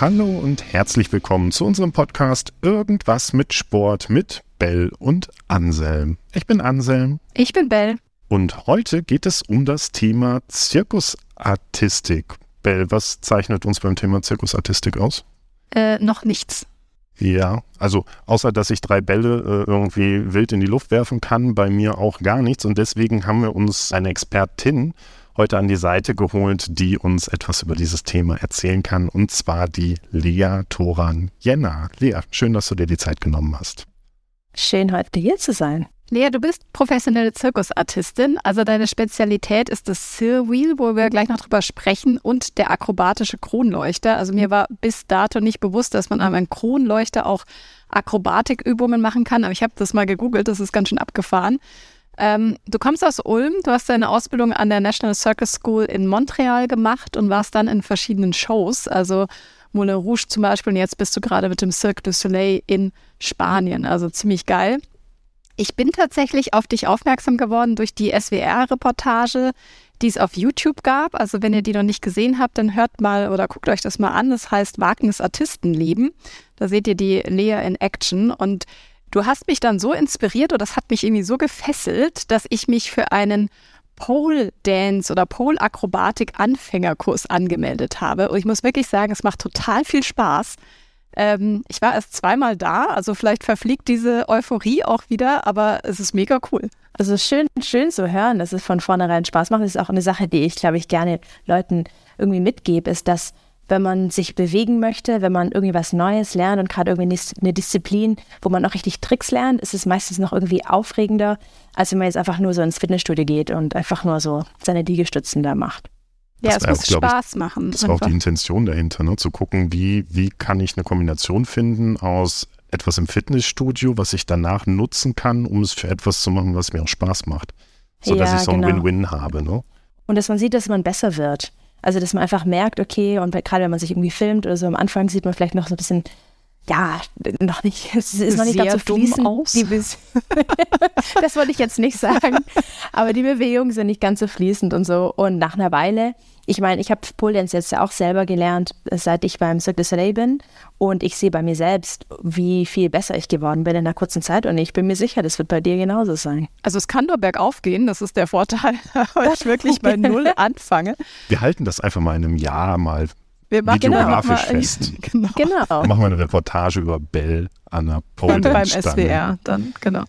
Hallo und herzlich willkommen zu unserem Podcast Irgendwas mit Sport mit Bell und Anselm. Ich bin Anselm. Ich bin Bell. Und heute geht es um das Thema Zirkusartistik. Bell, was zeichnet uns beim Thema Zirkusartistik aus? Äh, noch nichts. Ja, also außer dass ich drei Bälle äh, irgendwie wild in die Luft werfen kann, bei mir auch gar nichts. Und deswegen haben wir uns eine Expertin heute an die Seite geholt, die uns etwas über dieses Thema erzählen kann, und zwar die Lea Toran Jenner. Lea, schön, dass du dir die Zeit genommen hast. Schön, heute hier zu sein. Lea, du bist professionelle Zirkusartistin, also deine Spezialität ist das Sir-Wheel, wo wir gleich noch drüber sprechen, und der akrobatische Kronleuchter. Also mir war bis dato nicht bewusst, dass man an einem Kronleuchter auch Akrobatikübungen machen kann, aber ich habe das mal gegoogelt, das ist ganz schön abgefahren. Ähm, du kommst aus Ulm, du hast deine Ausbildung an der National Circus School in Montreal gemacht und warst dann in verschiedenen Shows, also Moulin Rouge zum Beispiel und jetzt bist du gerade mit dem Cirque du Soleil in Spanien, also ziemlich geil. Ich bin tatsächlich auf dich aufmerksam geworden durch die SWR-Reportage, die es auf YouTube gab. Also wenn ihr die noch nicht gesehen habt, dann hört mal oder guckt euch das mal an. Das heißt Wagnis Artistenleben. Da seht ihr die Lea in Action und Du hast mich dann so inspiriert oder das hat mich irgendwie so gefesselt, dass ich mich für einen Pole Dance oder Pole Akrobatik Anfängerkurs angemeldet habe. Und ich muss wirklich sagen, es macht total viel Spaß. Ähm, ich war erst zweimal da, also vielleicht verfliegt diese Euphorie auch wieder, aber es ist mega cool. Also schön, schön zu hören, dass es von vornherein Spaß macht. Das ist auch eine Sache, die ich, glaube ich, gerne Leuten irgendwie mitgebe, ist, dass wenn man sich bewegen möchte, wenn man irgendwie was Neues lernt und gerade irgendwie eine Disziplin, wo man noch richtig Tricks lernt, ist es meistens noch irgendwie aufregender, als wenn man jetzt einfach nur so ins Fitnessstudio geht und einfach nur so seine Liegestützen da macht. Ja, es muss auch, Spaß ich, machen. Das war auch die Intention dahinter, ne? zu gucken, wie, wie kann ich eine Kombination finden aus etwas im Fitnessstudio, was ich danach nutzen kann, um es für etwas zu machen, was mir auch Spaß macht. So dass ich so ein genau. Win-Win habe. Ne? Und dass man sieht, dass man besser wird. Also, dass man einfach merkt, okay, und gerade wenn man sich irgendwie filmt oder so, am Anfang sieht man vielleicht noch so ein bisschen, ja, noch nicht, es ist noch nicht Sehr ganz so fließend. Aus. das wollte ich jetzt nicht sagen, aber die Bewegungen sind nicht ganz so fließend und so. Und nach einer Weile ich meine, ich habe Pole Dance jetzt ja auch selber gelernt, seit ich beim Cirque du Soleil bin. Und ich sehe bei mir selbst, wie viel besser ich geworden bin in einer kurzen Zeit. Und ich bin mir sicher, das wird bei dir genauso sein. Also es kann nur bergauf gehen, das ist der Vorteil, weil ich wirklich bei Null anfange. Wir halten das einfach mal in einem Jahr mal wir machen videografisch genau, fest. Genau. genau. Machen wir eine Reportage über Bell an der Pole Beim SWR, dann, genau.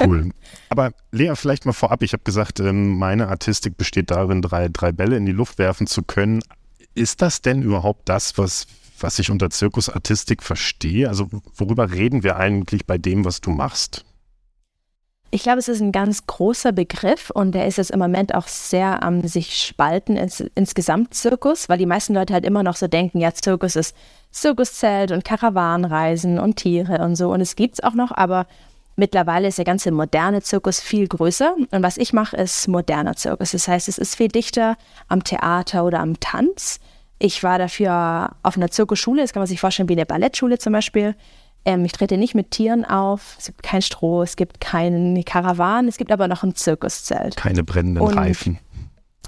Cool. Aber Lea, vielleicht mal vorab. Ich habe gesagt, ähm, meine Artistik besteht darin, drei, drei Bälle in die Luft werfen zu können. Ist das denn überhaupt das, was, was ich unter Zirkusartistik verstehe? Also worüber reden wir eigentlich bei dem, was du machst? Ich glaube, es ist ein ganz großer Begriff und der ist jetzt im Moment auch sehr am sich spalten ins, insgesamt Zirkus, weil die meisten Leute halt immer noch so denken, ja, Zirkus ist Zirkuszelt und Karawanenreisen und Tiere und so und es gibt es auch noch, aber mittlerweile ist der ganze moderne Zirkus viel größer und was ich mache, ist moderner Zirkus. Das heißt, es ist viel dichter am Theater oder am Tanz. Ich war dafür auf einer Zirkusschule, das kann man sich vorstellen wie eine Ballettschule zum Beispiel. Ähm, ich trete nicht mit Tieren auf. Es gibt kein Stroh, es gibt keine Karawanen, es gibt aber noch ein Zirkuszelt. Keine brennenden Und Reifen.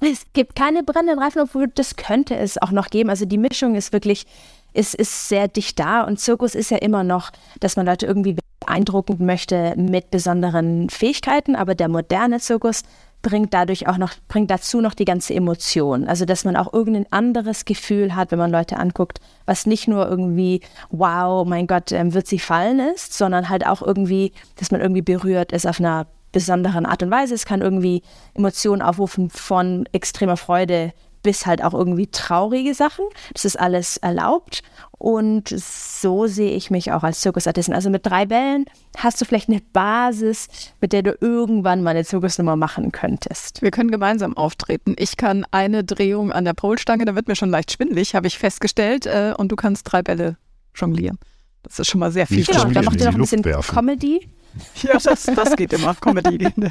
Es gibt keine brennenden Reifen, obwohl das könnte es auch noch geben. Also die Mischung ist wirklich, ist, ist sehr dicht da. Und Zirkus ist ja immer noch, dass man Leute irgendwie beeindrucken möchte mit besonderen Fähigkeiten. Aber der moderne Zirkus bringt dadurch auch noch, bringt dazu noch die ganze Emotion. Also, dass man auch irgendein anderes Gefühl hat, wenn man Leute anguckt, was nicht nur irgendwie, wow, mein Gott, ähm, wird sie fallen ist, sondern halt auch irgendwie, dass man irgendwie berührt ist auf einer besonderen Art und Weise. Es kann irgendwie Emotionen aufrufen von extremer Freude bis halt auch irgendwie traurige Sachen. Das ist alles erlaubt. Und so sehe ich mich auch als Zirkusartistin. Also mit drei Bällen hast du vielleicht eine Basis, mit der du irgendwann mal eine Zirkusnummer machen könntest. Wir können gemeinsam auftreten. Ich kann eine Drehung an der Polstange, da wird mir schon leicht schwindlig, habe ich festgestellt. Äh, und du kannst drei Bälle jonglieren. Das ist schon mal sehr viel. Genau, da macht ihr noch ein bisschen werfen. Comedy. Ja, das, das geht immer. Comedy geht immer.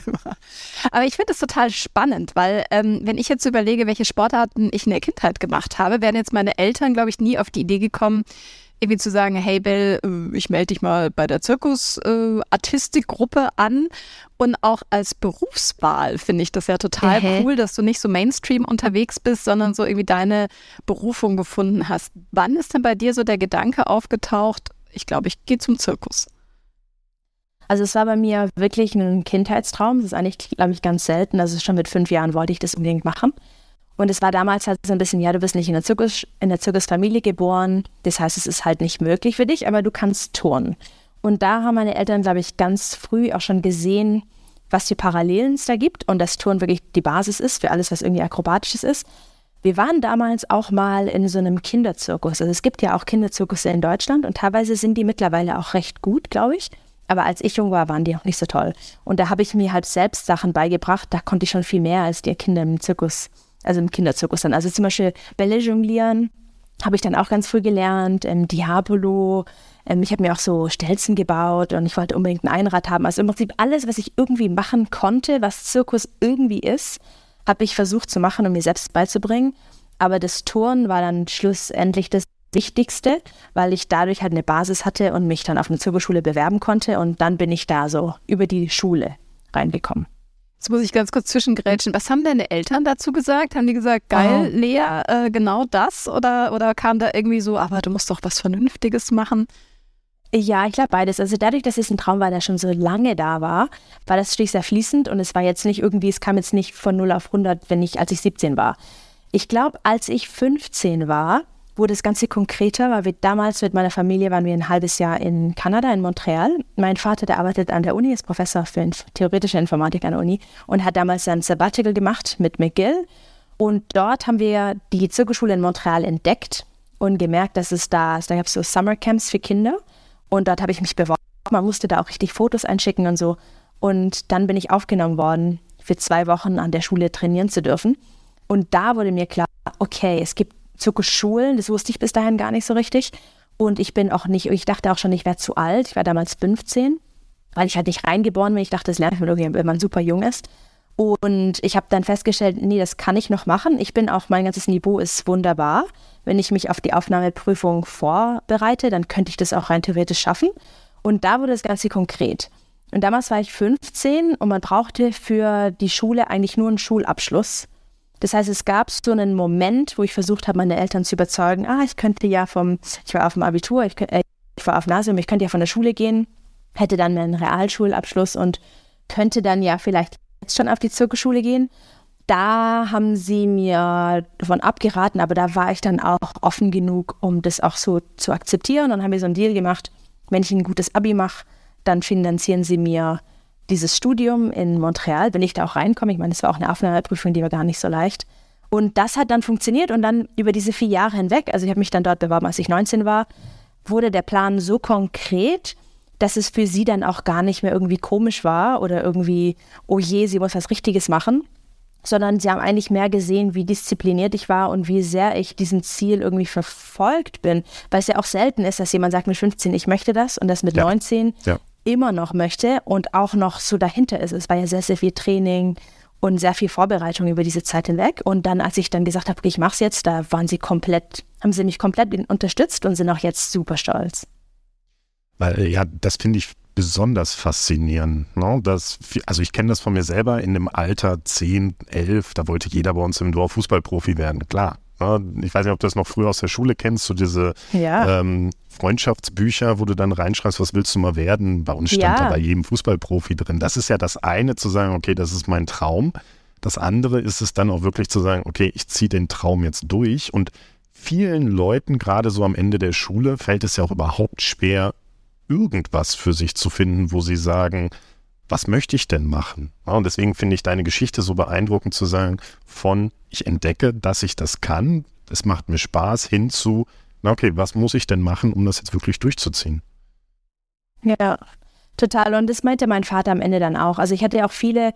Aber ich finde es total spannend, weil ähm, wenn ich jetzt überlege, welche Sportarten ich in der Kindheit gemacht habe, wären jetzt meine Eltern, glaube ich, nie auf die Idee gekommen, irgendwie zu sagen, hey Bell, äh, ich melde dich mal bei der Zirkusartistikgruppe äh, an. Und auch als Berufswahl finde ich das ja total mhm. cool, dass du nicht so Mainstream unterwegs bist, sondern so irgendwie deine Berufung gefunden hast. Wann ist denn bei dir so der Gedanke aufgetaucht, ich glaube, ich gehe zum Zirkus? Also es war bei mir wirklich ein Kindheitstraum. Das ist eigentlich, glaube ich, ganz selten. Also schon mit fünf Jahren wollte ich das unbedingt machen. Und es war damals halt so ein bisschen, ja, du bist nicht in der, Zirkus, in der Zirkusfamilie geboren, das heißt, es ist halt nicht möglich für dich, aber du kannst turnen. Und da haben meine Eltern, glaube ich, ganz früh auch schon gesehen, was für Parallelen es da gibt und dass Turnen wirklich die Basis ist für alles, was irgendwie akrobatisches ist. Wir waren damals auch mal in so einem Kinderzirkus. Also es gibt ja auch Kinderzirkusse in Deutschland und teilweise sind die mittlerweile auch recht gut, glaube ich. Aber als ich jung war, waren die auch nicht so toll. Und da habe ich mir halt selbst Sachen beigebracht. Da konnte ich schon viel mehr als die Kinder im Zirkus also im Kinderzirkus dann. Also zum Beispiel Bälle jonglieren habe ich dann auch ganz früh gelernt, ähm, Diabolo. Ähm, ich habe mir auch so Stelzen gebaut und ich wollte unbedingt ein Einrad haben. Also im Prinzip alles, was ich irgendwie machen konnte, was Zirkus irgendwie ist, habe ich versucht zu machen und mir selbst beizubringen. Aber das Turnen war dann schlussendlich das Wichtigste, weil ich dadurch halt eine Basis hatte und mich dann auf eine Zirkusschule bewerben konnte. Und dann bin ich da so über die Schule reingekommen. Jetzt muss ich ganz kurz zwischengrätschen. Was haben deine Eltern dazu gesagt? Haben die gesagt, geil, oh. Lea, äh, genau das? Oder, oder kam da irgendwie so, aber du musst doch was Vernünftiges machen? Ja, ich glaube beides. Also dadurch, dass es ein Traum war, der schon so lange da war, war das natürlich sehr fließend und es war jetzt nicht irgendwie, es kam jetzt nicht von 0 auf 100, wenn ich, als ich 17 war. Ich glaube, als ich 15 war, wurde das Ganze konkreter, weil wir damals mit meiner Familie waren wir ein halbes Jahr in Kanada, in Montreal. Mein Vater, der arbeitet an der Uni, ist Professor für theoretische Informatik an der Uni und hat damals sein Sabbatical gemacht mit McGill. Und dort haben wir die Zirkelschule in Montreal entdeckt und gemerkt, dass es da, da gab es so Summercamps für Kinder. Und dort habe ich mich beworben. Man musste da auch richtig Fotos einschicken und so. Und dann bin ich aufgenommen worden, für zwei Wochen an der Schule trainieren zu dürfen. Und da wurde mir klar, okay, es gibt Zirkusschulen. Das wusste ich bis dahin gar nicht so richtig. Und ich bin auch nicht, ich dachte auch schon, ich wäre zu alt. Ich war damals 15, weil ich halt nicht reingeboren bin. Ich dachte, das lernt man irgendwie, wenn man super jung ist. Und ich habe dann festgestellt, nee, das kann ich noch machen. Ich bin auch, mein ganzes Niveau ist wunderbar. Wenn ich mich auf die Aufnahmeprüfung vorbereite, dann könnte ich das auch rein theoretisch schaffen. Und da wurde das Ganze konkret. Und damals war ich 15 und man brauchte für die Schule eigentlich nur einen Schulabschluss. Das heißt, es gab so einen Moment, wo ich versucht habe, meine Eltern zu überzeugen, ah, ich könnte ja vom, ich war auf dem Abitur, ich, äh, ich war auf Nasium, ich könnte ja von der Schule gehen, hätte dann meinen Realschulabschluss und könnte dann ja vielleicht jetzt schon auf die Zirkelschule gehen. Da haben sie mir davon abgeraten, aber da war ich dann auch offen genug, um das auch so zu akzeptieren und haben wir so einen Deal gemacht, wenn ich ein gutes Abi mache, dann finanzieren sie mir dieses Studium in Montreal, wenn ich da auch reinkomme. Ich meine, es war auch eine Aufnahmeprüfung, die war gar nicht so leicht. Und das hat dann funktioniert und dann über diese vier Jahre hinweg, also ich habe mich dann dort beworben, als ich 19 war, wurde der Plan so konkret, dass es für sie dann auch gar nicht mehr irgendwie komisch war oder irgendwie, oh je, sie muss was Richtiges machen, sondern sie haben eigentlich mehr gesehen, wie diszipliniert ich war und wie sehr ich diesem Ziel irgendwie verfolgt bin, weil es ja auch selten ist, dass jemand sagt mit 15, ich möchte das und das mit ja. 19 ja immer noch möchte und auch noch so dahinter ist. Es war ja sehr, sehr viel Training und sehr viel Vorbereitung über diese Zeit hinweg. Und dann, als ich dann gesagt habe, okay, ich mache es jetzt, da waren sie komplett, haben sie mich komplett unterstützt und sind auch jetzt super stolz. Weil, ja, das finde ich besonders faszinierend. Ne? Das, also ich kenne das von mir selber in dem Alter 10, 11, da wollte jeder bei uns im Dorf Fußballprofi werden, klar. Ne? Ich weiß nicht, ob du das noch früher aus der Schule kennst, so diese ja. ähm, Freundschaftsbücher, wo du dann reinschreibst, was willst du mal werden? Bei uns stand ja. da bei jedem Fußballprofi drin. Das ist ja das eine, zu sagen, okay, das ist mein Traum. Das andere ist es dann auch wirklich zu sagen, okay, ich ziehe den Traum jetzt durch. Und vielen Leuten, gerade so am Ende der Schule, fällt es ja auch überhaupt schwer, irgendwas für sich zu finden, wo sie sagen, was möchte ich denn machen? Und deswegen finde ich deine Geschichte so beeindruckend zu sagen, von ich entdecke, dass ich das kann, es macht mir Spaß, hin zu, na okay, was muss ich denn machen, um das jetzt wirklich durchzuziehen? Ja, total. Und das meinte mein Vater am Ende dann auch. Also ich hatte ja auch viele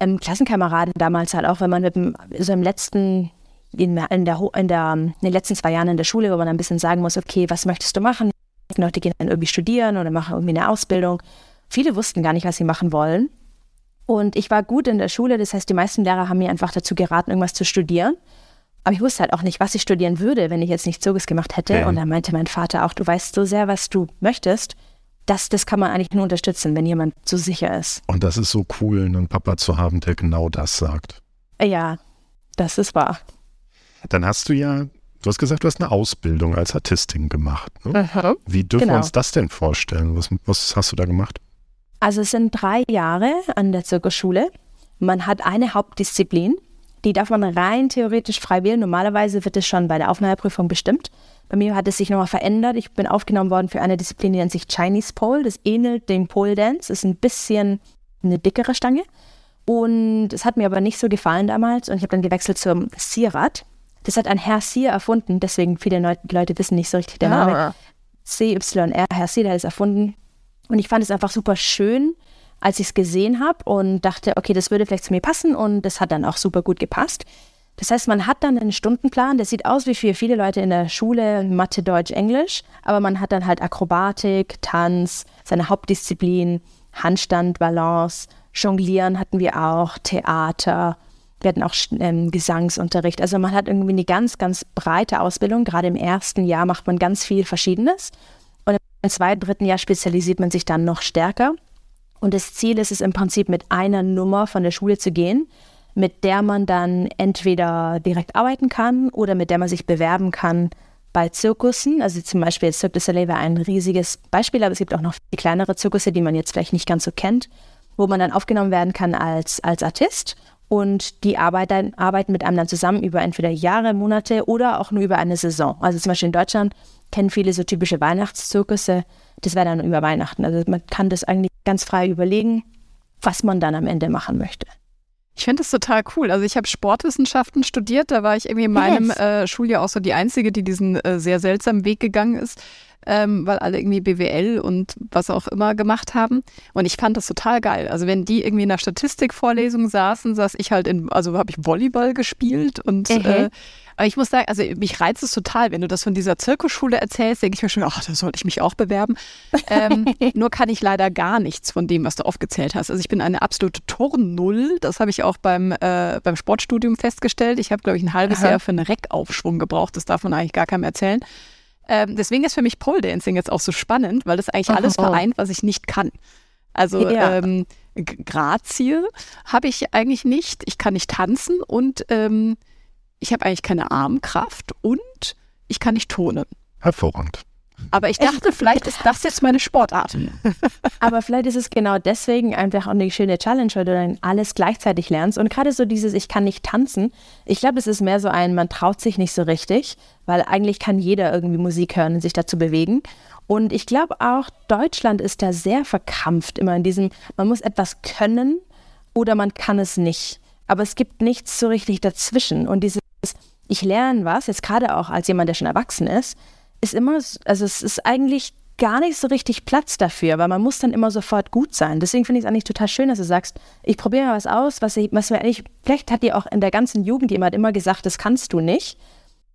ähm, Klassenkameraden damals halt auch, wenn man mit dem, so im letzten, in, in, der, in, der, in den letzten zwei Jahren in der Schule, wo man ein bisschen sagen muss, okay, was möchtest du machen? Leute gehen dann irgendwie studieren oder machen irgendwie eine Ausbildung. Viele wussten gar nicht, was sie machen wollen. Und ich war gut in der Schule, das heißt, die meisten Lehrer haben mir einfach dazu geraten, irgendwas zu studieren. Aber ich wusste halt auch nicht, was ich studieren würde, wenn ich jetzt nicht Zirkus gemacht hätte. Okay. Und dann meinte mein Vater auch, du weißt so sehr, was du möchtest. Das, das kann man eigentlich nur unterstützen, wenn jemand so sicher ist. Und das ist so cool, einen Papa zu haben, der genau das sagt. Ja, das ist wahr. Dann hast du ja, du hast gesagt, du hast eine Ausbildung als Artistin gemacht. Ne? Wie dürfen Genau. wir uns das denn vorstellen? Was, was hast du da gemacht? Also es sind drei Jahre an der Zirkusschule. Man hat eine Hauptdisziplin, die darf man rein theoretisch frei wählen. Normalerweise wird es schon bei der Aufnahmeprüfung bestimmt. Bei mir hat es sich nochmal verändert. Ich bin aufgenommen worden für eine Disziplin, die nennt sich Chinese Pole. Das ähnelt dem Pole Dance, ist ein bisschen eine dickere Stange. Und es hat mir aber nicht so gefallen damals und ich habe dann gewechselt zum Sierrad. Das hat ein Herr Sier erfunden, deswegen viele Leute, Leute wissen nicht so richtig der Name. Ah. CYR, Herr Sier, der hat es erfunden. Und ich fand es einfach super schön, als ich es gesehen habe und dachte, okay, das würde vielleicht zu mir passen und das hat dann auch super gut gepasst. Das heißt, man hat dann einen Stundenplan, der sieht aus wie für viele Leute in der Schule, Mathe, Deutsch, Englisch, aber man hat dann halt Akrobatik, Tanz, seine Hauptdisziplin, Handstand, Balance, Jonglieren hatten wir auch, Theater, wir hatten auch ähm, Gesangsunterricht. Also man hat irgendwie eine ganz, ganz breite Ausbildung. Gerade im ersten Jahr macht man ganz viel Verschiedenes. Und im zweiten, dritten Jahr spezialisiert man sich dann noch stärker. Und das Ziel ist es im Prinzip, mit einer Nummer von der Schule zu gehen, mit der man dann entweder direkt arbeiten kann oder mit der man sich bewerben kann bei Zirkussen. Also zum Beispiel Cirque du Soleil wäre ein riesiges Beispiel, aber es gibt auch noch viel kleinere Zirkusse, die man jetzt vielleicht nicht ganz so kennt, wo man dann aufgenommen werden kann als, als Artist. Und die arbeiten, arbeiten mit einem dann zusammen über entweder Jahre, Monate oder auch nur über eine Saison. Also zum Beispiel in Deutschland kennen viele so typische Weihnachtszirkusse. Das wäre dann über Weihnachten. Also man kann das eigentlich ganz frei überlegen, was man dann am Ende machen möchte. Ich finde das total cool. Also ich habe Sportwissenschaften studiert, da war ich irgendwie in meinem Yes. äh, Schuljahr auch so die Einzige, die diesen äh, sehr seltsamen Weg gegangen ist, ähm, weil alle irgendwie BWL und was auch immer gemacht haben. Und ich fand das total geil. Also wenn die irgendwie in der Statistikvorlesung saßen, saß ich halt in, also habe ich Volleyball gespielt und Mhm. äh, aber ich muss sagen, also mich reizt es total, wenn du das von dieser Zirkusschule erzählst, denke ich mir schon, ach, da sollte ich mich auch bewerben. Ähm, nur kann ich leider gar nichts von dem, was du aufgezählt hast. Also ich bin eine absolute Turnnull. Das habe ich auch beim, äh, beim Sportstudium festgestellt. Ich habe, glaube ich, ein halbes Aha. Jahr für einen Reckaufschwung gebraucht. Das darf man eigentlich gar keinem erzählen. Ähm, deswegen ist für mich Pole Dancing jetzt auch so spannend, weil das eigentlich alles Aha. vereint, was ich nicht kann. Also Ja. ähm, Grazie habe ich eigentlich nicht. Ich kann nicht tanzen und ähm, ich habe eigentlich keine Armkraft und ich kann nicht turnen. Hervorragend. Aber ich dachte, vielleicht ist das jetzt meine Sportart. Aber vielleicht ist es genau deswegen einfach auch eine schöne Challenge, weil du dann alles gleichzeitig lernst. Und gerade so dieses, ich kann nicht tanzen, ich glaube, es ist mehr so ein, man traut sich nicht so richtig, weil eigentlich kann jeder irgendwie Musik hören und sich dazu bewegen. Und ich glaube auch, Deutschland ist da sehr verkrampft immer in diesem, man muss etwas können oder man kann es nicht. Aber es gibt nichts so richtig dazwischen. Und dieses, ich lerne was, jetzt gerade auch als jemand, der schon erwachsen ist, ist immer, also es ist eigentlich gar nicht so richtig Platz dafür, weil man muss dann immer sofort gut sein. Deswegen finde ich es eigentlich total schön, dass du sagst, ich probiere mal was aus, was, ich, was mir eigentlich, vielleicht hat dir auch in der ganzen Jugend jemand immer gesagt, das kannst du nicht,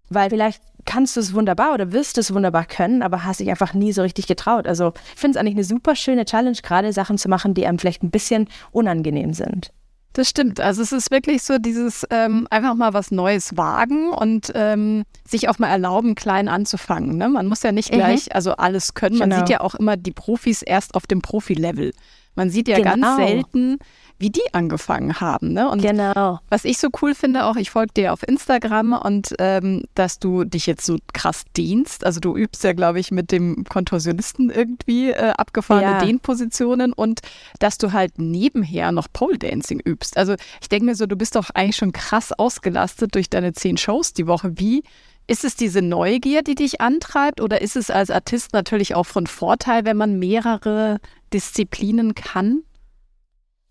weil vielleicht kannst du es wunderbar oder wirst es wunderbar können, aber hast dich einfach nie so richtig getraut. Also ich finde es eigentlich eine super schöne Challenge, gerade Sachen zu machen, die einem vielleicht ein bisschen unangenehm sind. Das stimmt. Also es ist wirklich so dieses ähm, einfach mal was Neues wagen und ähm, sich auch mal erlauben, klein anzufangen. Ne? Man muss ja nicht Mhm. gleich also alles können. Man Genau. sieht ja auch immer die Profis erst auf dem Profi-Level. Man sieht ja ganz Genau. selten, wie die angefangen haben. Ne? Und Genau. was ich so cool finde, auch ich folge dir auf Instagram und ähm, dass du dich jetzt so krass dehnst. Also du übst ja, glaube ich, mit dem Kontorsionisten irgendwie äh, abgefahrene Ja. Dehnpositionen und dass du halt nebenher noch Pole Dancing übst. Also ich denke mir so, du bist doch eigentlich schon krass ausgelastet durch deine zehn Shows die Woche. Wie ist es diese Neugier, die dich antreibt oder ist es als Artist natürlich auch von Vorteil, wenn man mehrere Disziplinen kann?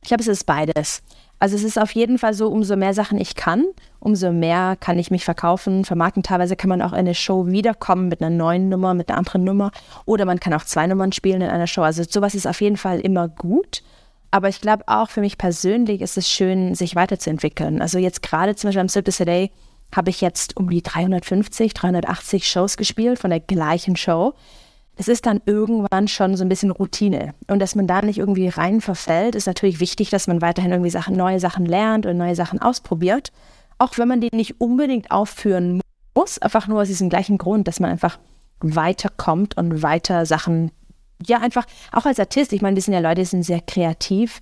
Ich glaube, es ist beides. Also es ist auf jeden Fall so, umso mehr Sachen ich kann, umso mehr kann ich mich verkaufen, vermarkten. Teilweise kann man auch in eine Show wiederkommen mit einer neuen Nummer, mit einer anderen Nummer. Oder man kann auch zwei Nummern spielen in einer Show. Also sowas ist auf jeden Fall immer gut. Aber ich glaube auch für mich persönlich ist es schön, sich weiterzuentwickeln. Also jetzt gerade zum Beispiel am Cirque du Soleil habe ich jetzt um die 350, 380 Shows gespielt von der gleichen Show es ist dann irgendwann schon so ein bisschen Routine. Und dass man da nicht irgendwie rein verfällt, ist natürlich wichtig, dass man weiterhin irgendwie Sachen, neue Sachen lernt und neue Sachen ausprobiert. auch wenn man den nicht unbedingt aufführen muss, einfach nur aus diesem gleichen Grund, dass man einfach weiterkommt und weiter Sachen, ja, einfach, auch als Artist, ich meine, wir sind ja Leute, die sind sehr kreativ,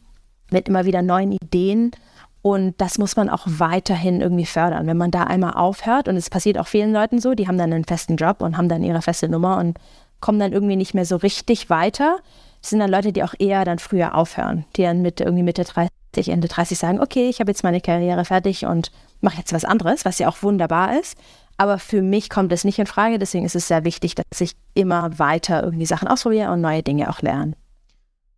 mit immer wieder neuen Ideen und das muss man auch weiterhin irgendwie fördern. Wenn man da einmal aufhört, und es passiert auch vielen Leuten so, die haben dann einen festen Job und haben dann ihre feste Nummer und kommen dann irgendwie nicht mehr so richtig weiter. Das sind dann Leute, die auch eher dann früher aufhören, die dann mit irgendwie Mitte 30, Ende 30 sagen, okay, ich habe jetzt meine Karriere fertig und mache jetzt was anderes, was ja auch wunderbar ist. Aber für mich kommt es nicht in Frage, deswegen ist es sehr wichtig, dass ich immer weiter irgendwie Sachen ausprobiere und neue Dinge auch lerne.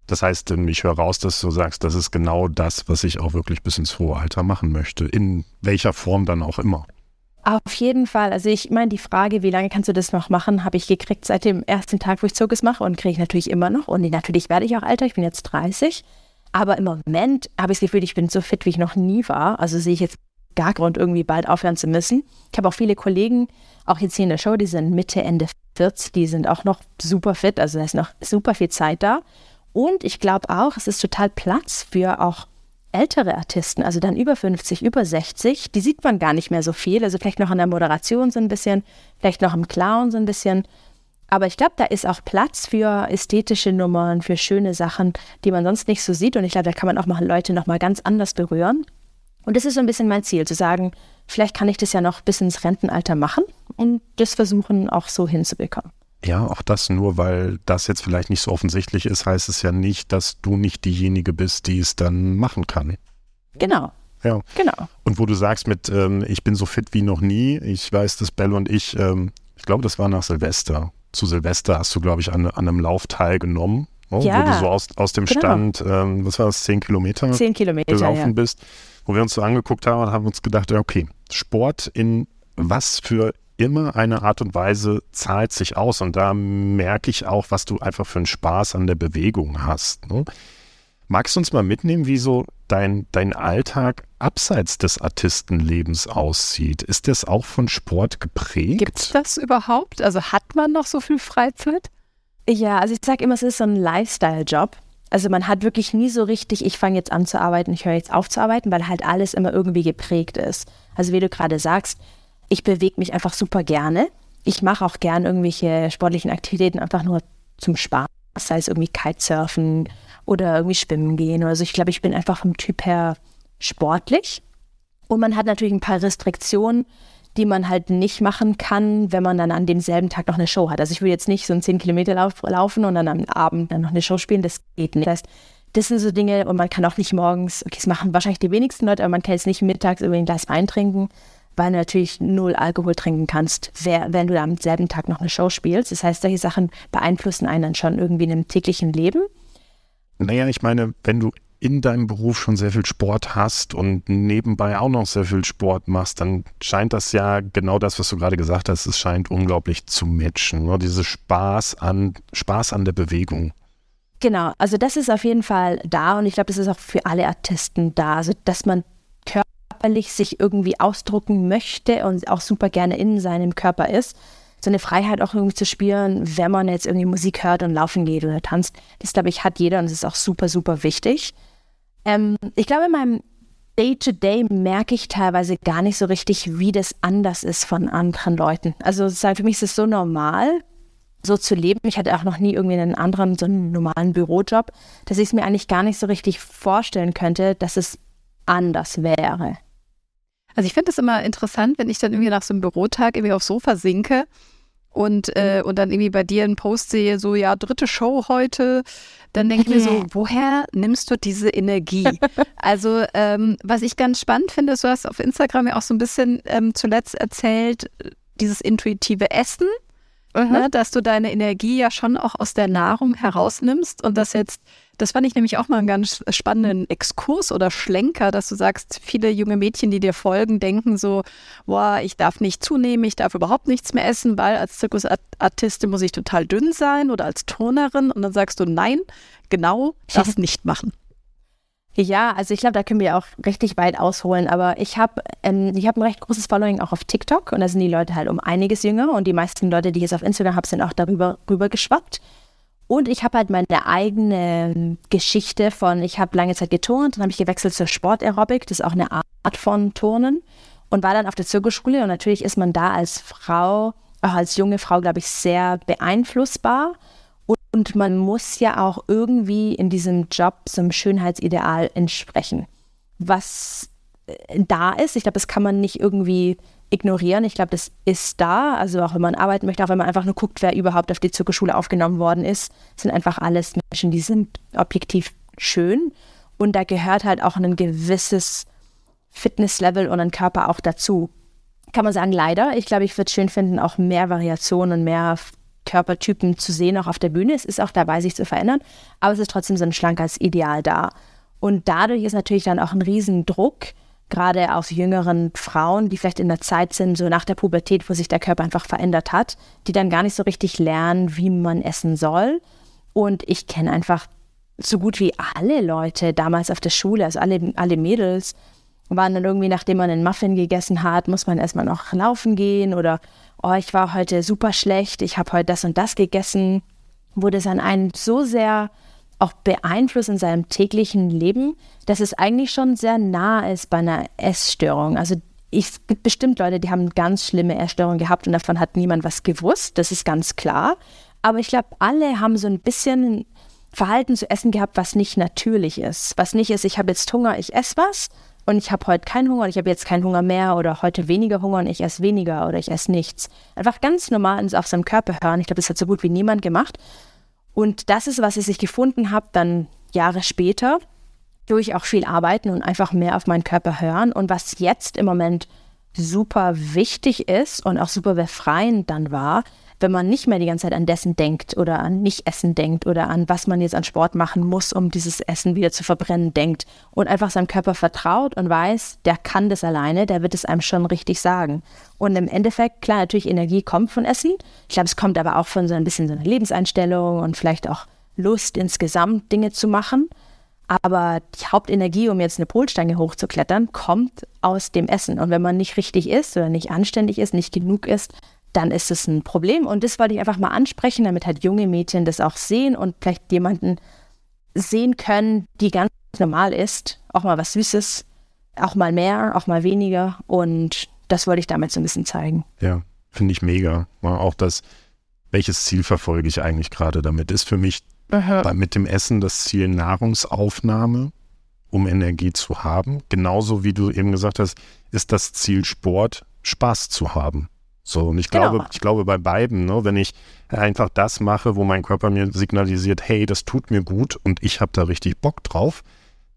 Das heißt, ähm, ich höre raus, dass du sagst, das ist genau das, was ich auch wirklich bis ins hohe Alter machen möchte. In welcher Form dann auch immer. Auf jeden Fall. Also ich meine, die Frage, wie lange kannst du das noch machen, habe ich gekriegt seit dem ersten Tag, wo ich Zirkus mache und kriege ich natürlich immer noch. Und natürlich werde ich auch älter, ich bin jetzt 30. Aber im Moment habe ich das Gefühl, ich bin so fit, wie ich noch nie war. Also sehe ich jetzt gar Grund, irgendwie bald aufhören zu müssen. Ich habe auch viele Kollegen, auch jetzt hier in der Show, die sind Mitte, Ende 40, die sind auch noch super fit. Also da ist noch super viel Zeit da. Und ich glaube auch, es ist total Platz für auch ältere Artisten, also dann über 50, über 60. Die sieht man gar nicht mehr so viel. Also vielleicht noch in der Moderation so ein bisschen, vielleicht noch im Clown so ein bisschen. Aber ich glaube, da ist auch Platz für ästhetische Nummern, für schöne Sachen, die man sonst nicht so sieht. Und ich glaube, da kann man auch mal Leute noch mal ganz anders berühren. Und das ist so ein bisschen mein Ziel, zu sagen, vielleicht kann ich das ja noch bis ins Rentenalter machen und das versuchen auch so hinzubekommen. Ja, auch das nur, weil das jetzt vielleicht nicht so offensichtlich ist, heißt es ja nicht, dass du nicht diejenige bist, die es dann machen kann. Genau. Ja. Genau. Und wo du sagst mit, ähm, ich bin so fit wie noch nie, ich weiß, dass Belle und ich, ähm, ich glaube, das war nach Silvester. Zu Silvester hast du, glaube ich, an, an einem Lauf teilgenommen, oh, ja. wo du so aus, aus dem genau. Stand, ähm, was war das, zehn Kilometer? Zehn Kilometer gelaufen ja. bist, wo wir uns so angeguckt haben und haben uns gedacht, okay, Sport in was für immer eine Art und Weise zahlt sich aus. Und da merke ich auch, was du einfach für einen Spaß an der Bewegung hast. Ne? Magst du uns mal mitnehmen, wie so dein, dein Alltag abseits des Artistenlebens aussieht? Ist das auch von Sport geprägt? Gibt es das überhaupt? Also hat man noch so viel Freizeit? Ja, also ich sage immer, es ist so ein Lifestyle-Job. Also man hat wirklich nie so richtig, ich fange jetzt an zu arbeiten, ich höre jetzt auf zu arbeiten, weil halt alles immer irgendwie geprägt ist. Also wie du gerade sagst, ich bewege mich einfach super gerne. Ich mache auch gern irgendwelche sportlichen Aktivitäten einfach nur zum Spaß, sei es irgendwie Kitesurfen oder irgendwie schwimmen gehen oder so. Ich glaube, ich bin einfach vom Typ her sportlich. Und man hat natürlich ein paar Restriktionen, die man halt nicht machen kann, wenn man dann an demselben Tag noch eine Show hat. Also ich will jetzt nicht so einen 10 Kilometer Lauf laufen und dann am Abend dann noch eine Show spielen, das geht nicht. Das heißt, das sind so Dinge und man kann auch nicht morgens, okay, das machen wahrscheinlich die wenigsten Leute, aber man kann jetzt nicht mittags irgendwie ein Glas Wein trinken weil du natürlich null Alkohol trinken kannst, wenn du am selben Tag noch eine Show spielst. Das heißt, solche Sachen beeinflussen einen dann schon irgendwie in einem täglichen Leben. Naja, ich meine, wenn du in deinem Beruf schon sehr viel Sport hast und nebenbei auch noch sehr viel Sport machst, dann scheint das ja genau das, was du gerade gesagt hast, es scheint unglaublich zu matchen. Ne? Dieses Spaß an, Spaß an der Bewegung. Genau, also das ist auf jeden Fall da und ich glaube, das ist auch für alle Artisten da, also dass man körperlich sich irgendwie ausdrucken möchte und auch super gerne in seinem Körper ist. So eine Freiheit auch irgendwie zu spüren, wenn man jetzt irgendwie Musik hört und laufen geht oder tanzt. Das, glaube ich, hat jeder und das ist auch super, super wichtig. Ähm, ich glaube, in meinem Day-to-Day -Day merke ich teilweise gar nicht so richtig, wie das anders ist von anderen Leuten. Also für mich ist es so normal, so zu leben. Ich hatte auch noch nie irgendwie einen anderen, so einen normalen Bürojob, dass ich es mir eigentlich gar nicht so richtig vorstellen könnte, dass es anders wäre. Also ich finde es immer interessant, wenn ich dann irgendwie nach so einem Bürotag irgendwie aufs Sofa sinke und, äh, und dann irgendwie bei dir einen Post sehe, so ja, dritte Show heute, dann denke ich mir so, woher nimmst du diese Energie? also ähm, was ich ganz spannend finde, ist, du hast auf Instagram ja auch so ein bisschen ähm, zuletzt erzählt, dieses intuitive Essen. Mhm. Ne, dass du deine Energie ja schon auch aus der Nahrung herausnimmst und das jetzt das fand ich nämlich auch mal einen ganz spannenden Exkurs oder Schlenker, dass du sagst, viele junge Mädchen, die dir folgen, denken so, boah, ich darf nicht zunehmen, ich darf überhaupt nichts mehr essen, weil als Zirkusartistin muss ich total dünn sein oder als Turnerin. Und dann sagst du, nein, genau das nicht machen. Ja, also ich glaube, da können wir auch richtig weit ausholen. Aber ich habe ähm, hab ein recht großes Following auch auf TikTok und da sind die Leute halt um einiges jünger und die meisten Leute, die ich jetzt auf Instagram habe, sind auch darüber rüber geschwappt. Und ich habe halt meine eigene Geschichte von, ich habe lange Zeit geturnt, dann habe ich gewechselt zur Sportaerobik, das ist auch eine Art von Turnen. und war dann auf der Zirkusschule und natürlich ist man da als Frau, auch als junge Frau, glaube ich, sehr beeinflussbar. Und man muss ja auch irgendwie in diesem Job so einem Schönheitsideal entsprechen. Was äh, da ist, ich glaube, das kann man nicht irgendwie ignorieren. Ich glaube, das ist da. Also auch wenn man arbeiten möchte, auch wenn man einfach nur guckt, wer überhaupt auf die Zirkusschule aufgenommen worden ist, sind einfach alles Menschen, die sind objektiv schön. Und da gehört halt auch ein gewisses Fitnesslevel und ein Körper auch dazu. Kann man sagen, leider. Ich glaube, ich würde es schön finden, auch mehr Variationen und mehr Körpertypen zu sehen, auch auf der Bühne. Es ist auch dabei, sich zu verändern, aber es ist trotzdem so ein schlankes Ideal da. Und dadurch ist natürlich dann auch ein Riesendruck, gerade auf jüngeren Frauen, die vielleicht in der Zeit sind, so nach der Pubertät, wo sich der Körper einfach verändert hat, die dann gar nicht so richtig lernen, wie man essen soll. Und ich kenne einfach so gut wie alle Leute damals auf der Schule, also alle, alle Mädels, waren dann irgendwie, nachdem man einen Muffin gegessen hat, muss man erstmal noch laufen gehen oder, oh, ich war heute super schlecht, ich habe heute das und das gegessen, wurde es an einen so sehr auch beeinflusst in seinem täglichen Leben, dass es eigentlich schon sehr nah ist bei einer Essstörung. Also es gibt bestimmt Leute, die haben ganz schlimme Essstörungen gehabt und davon hat niemand was gewusst, das ist ganz klar. Aber ich glaube, alle haben so ein bisschen Verhalten zu essen gehabt, was nicht natürlich ist. Was nicht ist, ich habe jetzt Hunger, ich esse was und ich habe heute keinen Hunger und ich habe jetzt keinen Hunger mehr oder heute weniger Hunger und ich esse weniger oder ich esse nichts. Einfach ganz normal auf seinem Körper hören. Ich glaube, das hat so gut wie niemand gemacht. Und das ist, was ich sich gefunden habe, dann Jahre später, durch auch viel arbeiten und einfach mehr auf meinen Körper hören. Und was jetzt im Moment super wichtig ist und auch super befreiend dann war, wenn man nicht mehr die ganze Zeit an dessen denkt oder an Nicht-Essen denkt oder an was man jetzt an Sport machen muss, um dieses Essen wieder zu verbrennen, denkt und einfach seinem Körper vertraut und weiß, der kann das alleine, der wird es einem schon richtig sagen. Und im Endeffekt, klar, natürlich Energie kommt von Essen. Ich glaube, es kommt aber auch von so ein bisschen so einer Lebenseinstellung und vielleicht auch Lust insgesamt Dinge zu machen. Aber die Hauptenergie, um jetzt eine Polstange hochzuklettern, kommt aus dem Essen. Und wenn man nicht richtig isst oder nicht anständig ist, nicht genug isst, dann ist es ein Problem. Und das wollte ich einfach mal ansprechen, damit halt junge Mädchen das auch sehen und vielleicht jemanden sehen können, die ganz normal ist. Auch mal was Süßes, auch mal mehr, auch mal weniger. Und das wollte ich damit so ein bisschen zeigen. Ja, finde ich mega. Auch das, welches Ziel verfolge ich eigentlich gerade damit? Ist für mich Aha. mit dem Essen das Ziel Nahrungsaufnahme, um Energie zu haben. Genauso wie du eben gesagt hast, ist das Ziel Sport, Spaß zu haben. So, und ich genau. glaube, ich glaube bei beiden, ne, wenn ich einfach das mache, wo mein Körper mir signalisiert, hey, das tut mir gut und ich habe da richtig Bock drauf,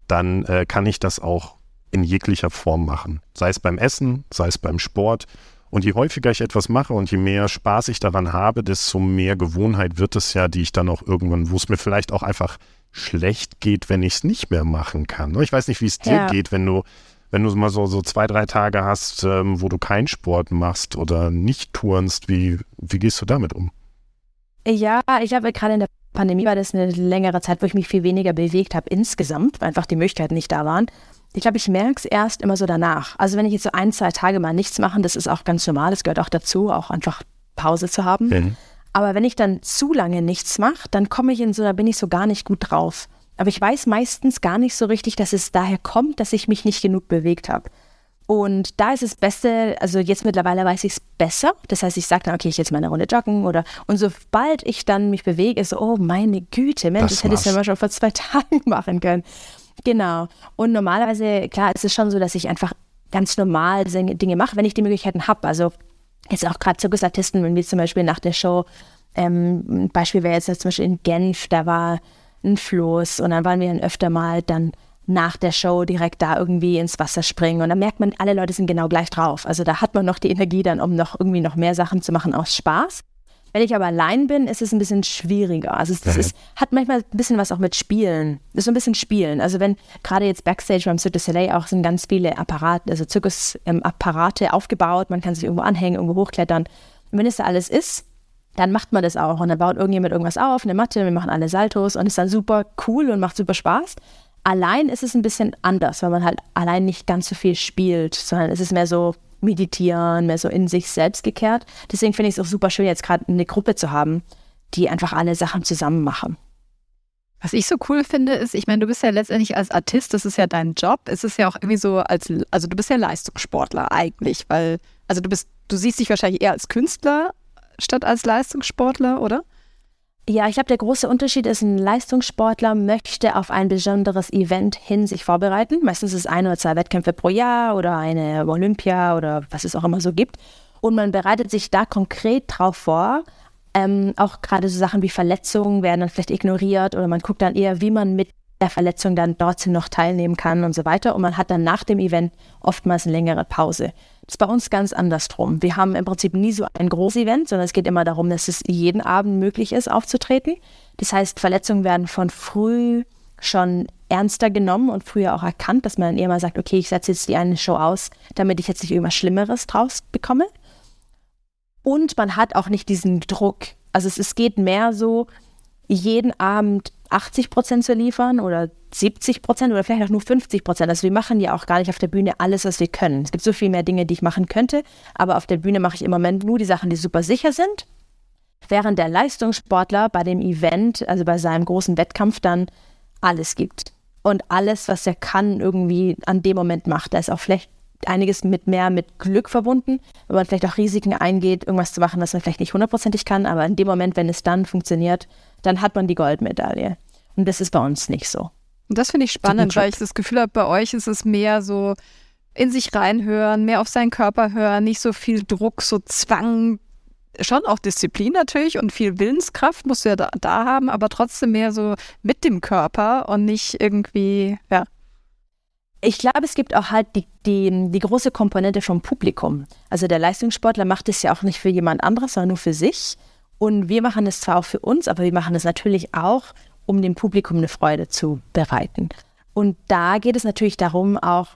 dann äh, kann ich das auch in jeglicher Form machen. Sei es beim Essen, sei es beim Sport. Und je häufiger ich etwas mache und je mehr Spaß ich daran habe, desto mehr Gewohnheit wird es ja, die ich dann auch irgendwann, wo es mir vielleicht auch einfach schlecht geht, wenn ich es nicht mehr machen kann. Ne? Ich weiß nicht, wie es dir ja. geht, wenn du wenn du mal so, so zwei, drei Tage hast, ähm, wo du keinen Sport machst oder nicht turnst, wie, wie gehst du damit um? Ja, ich glaube, gerade in der Pandemie war das eine längere Zeit, wo ich mich viel weniger bewegt habe insgesamt, weil einfach die Möglichkeiten nicht da waren. Ich glaube, ich merke es erst immer so danach. Also wenn ich jetzt so ein, zwei Tage mal nichts mache, das ist auch ganz normal, das gehört auch dazu, auch einfach Pause zu haben. Mhm. Aber wenn ich dann zu lange nichts mache, dann komme ich in so, da bin ich so gar nicht gut drauf. Aber ich weiß meistens gar nicht so richtig, dass es daher kommt, dass ich mich nicht genug bewegt habe. Und da ist es Beste, also jetzt mittlerweile weiß ich es besser. Das heißt, ich sage dann, okay, ich jetzt mal eine Runde joggen oder und sobald ich dann mich bewege, ist so, oh meine Güte, Mensch, das, das hätte ich ja mal schon vor zwei Tagen machen können. Genau. Und normalerweise, klar, ist es schon so, dass ich einfach ganz normal Dinge mache, wenn ich die Möglichkeiten habe. Also jetzt auch gerade Zirkusartisten, wenn wir zum Beispiel nach der Show, ähm, ein Beispiel wäre jetzt zum Beispiel in Genf, da war ein Floß und dann waren wir dann öfter mal dann nach der Show direkt da irgendwie ins Wasser springen und dann merkt man, alle Leute sind genau gleich drauf. Also da hat man noch die Energie dann, um noch irgendwie noch mehr Sachen zu machen aus Spaß. Wenn ich aber allein bin, ist es ein bisschen schwieriger. Also es, ist, hat manchmal ein bisschen was auch mit Spielen. Das ist so ein bisschen Spielen. Also wenn gerade jetzt Backstage beim Cirque du Soleil auch sind ganz viele Apparate, also Zirkusapparate ähm, aufgebaut, man kann sich irgendwo anhängen, irgendwo hochklettern. Und wenn es da alles ist, dann macht man das auch. Und dann baut irgendjemand irgendwas auf, eine Matte, wir machen alle Saltos und ist dann super cool und macht super Spaß. Allein ist es ein bisschen anders, weil man halt allein nicht ganz so viel spielt, sondern es ist mehr so meditieren, mehr so in sich selbst gekehrt. Deswegen finde ich es auch super schön, jetzt gerade eine Gruppe zu haben, die einfach alle Sachen zusammen machen. Was ich so cool finde, ist, ich meine, du bist ja letztendlich als Artist, das ist ja dein Job. Es ist ja auch irgendwie so als, also du bist ja Leistungssportler eigentlich, weil, also du bist, du siehst dich wahrscheinlich eher als Künstler statt als Leistungssportler, oder? Ja, ich glaube, der große Unterschied ist, ein Leistungssportler möchte auf ein besonderes Event hin sich vorbereiten. Meistens ist es ein oder zwei Wettkämpfe pro Jahr oder eine Olympia oder was es auch immer so gibt. Und man bereitet sich da konkret drauf vor, ähm, auch gerade so Sachen wie Verletzungen werden dann vielleicht ignoriert oder man guckt dann eher, wie man mit der Verletzung dann trotzdem noch teilnehmen kann und so weiter. Und man hat dann nach dem Event oftmals eine längere Pause. Ist bei uns ganz andersrum. Wir haben im Prinzip nie so ein großes Event, sondern es geht immer darum, dass es jeden Abend möglich ist, aufzutreten. Das heißt, Verletzungen werden von früh schon ernster genommen und früher auch erkannt, dass man eher mal sagt, okay, ich setze jetzt die eine Show aus, damit ich jetzt nicht irgendwas Schlimmeres draus bekomme. Und man hat auch nicht diesen Druck. Also es, es geht mehr so, jeden Abend 80 Prozent zu liefern oder 70 Prozent oder vielleicht auch nur 50 Prozent. Also wir machen ja auch gar nicht auf der Bühne alles, was wir können. Es gibt so viel mehr Dinge, die ich machen könnte, aber auf der Bühne mache ich im Moment nur die Sachen, die super sicher sind. Während der Leistungssportler bei dem Event, also bei seinem großen Wettkampf, dann alles gibt. Und alles, was er kann, irgendwie an dem Moment macht. Da ist auch vielleicht einiges mit mehr mit Glück verbunden, wenn man vielleicht auch Risiken eingeht, irgendwas zu machen, was man vielleicht nicht hundertprozentig kann, aber in dem Moment, wenn es dann funktioniert, dann hat man die Goldmedaille. Und das ist bei uns nicht so. Und das finde ich spannend, weil ich das Gefühl habe, bei euch ist es mehr so in sich reinhören, mehr auf seinen Körper hören, nicht so viel Druck, so Zwang, schon auch Disziplin natürlich und viel Willenskraft musst du ja da, da haben, aber trotzdem mehr so mit dem Körper und nicht irgendwie, ja, ich glaube, es gibt auch halt die, die, die große Komponente vom Publikum. Also der Leistungssportler macht es ja auch nicht für jemand anderes, sondern nur für sich. Und wir machen es zwar auch für uns, aber wir machen es natürlich auch, um dem Publikum eine Freude zu bereiten. Und da geht es natürlich darum, auch,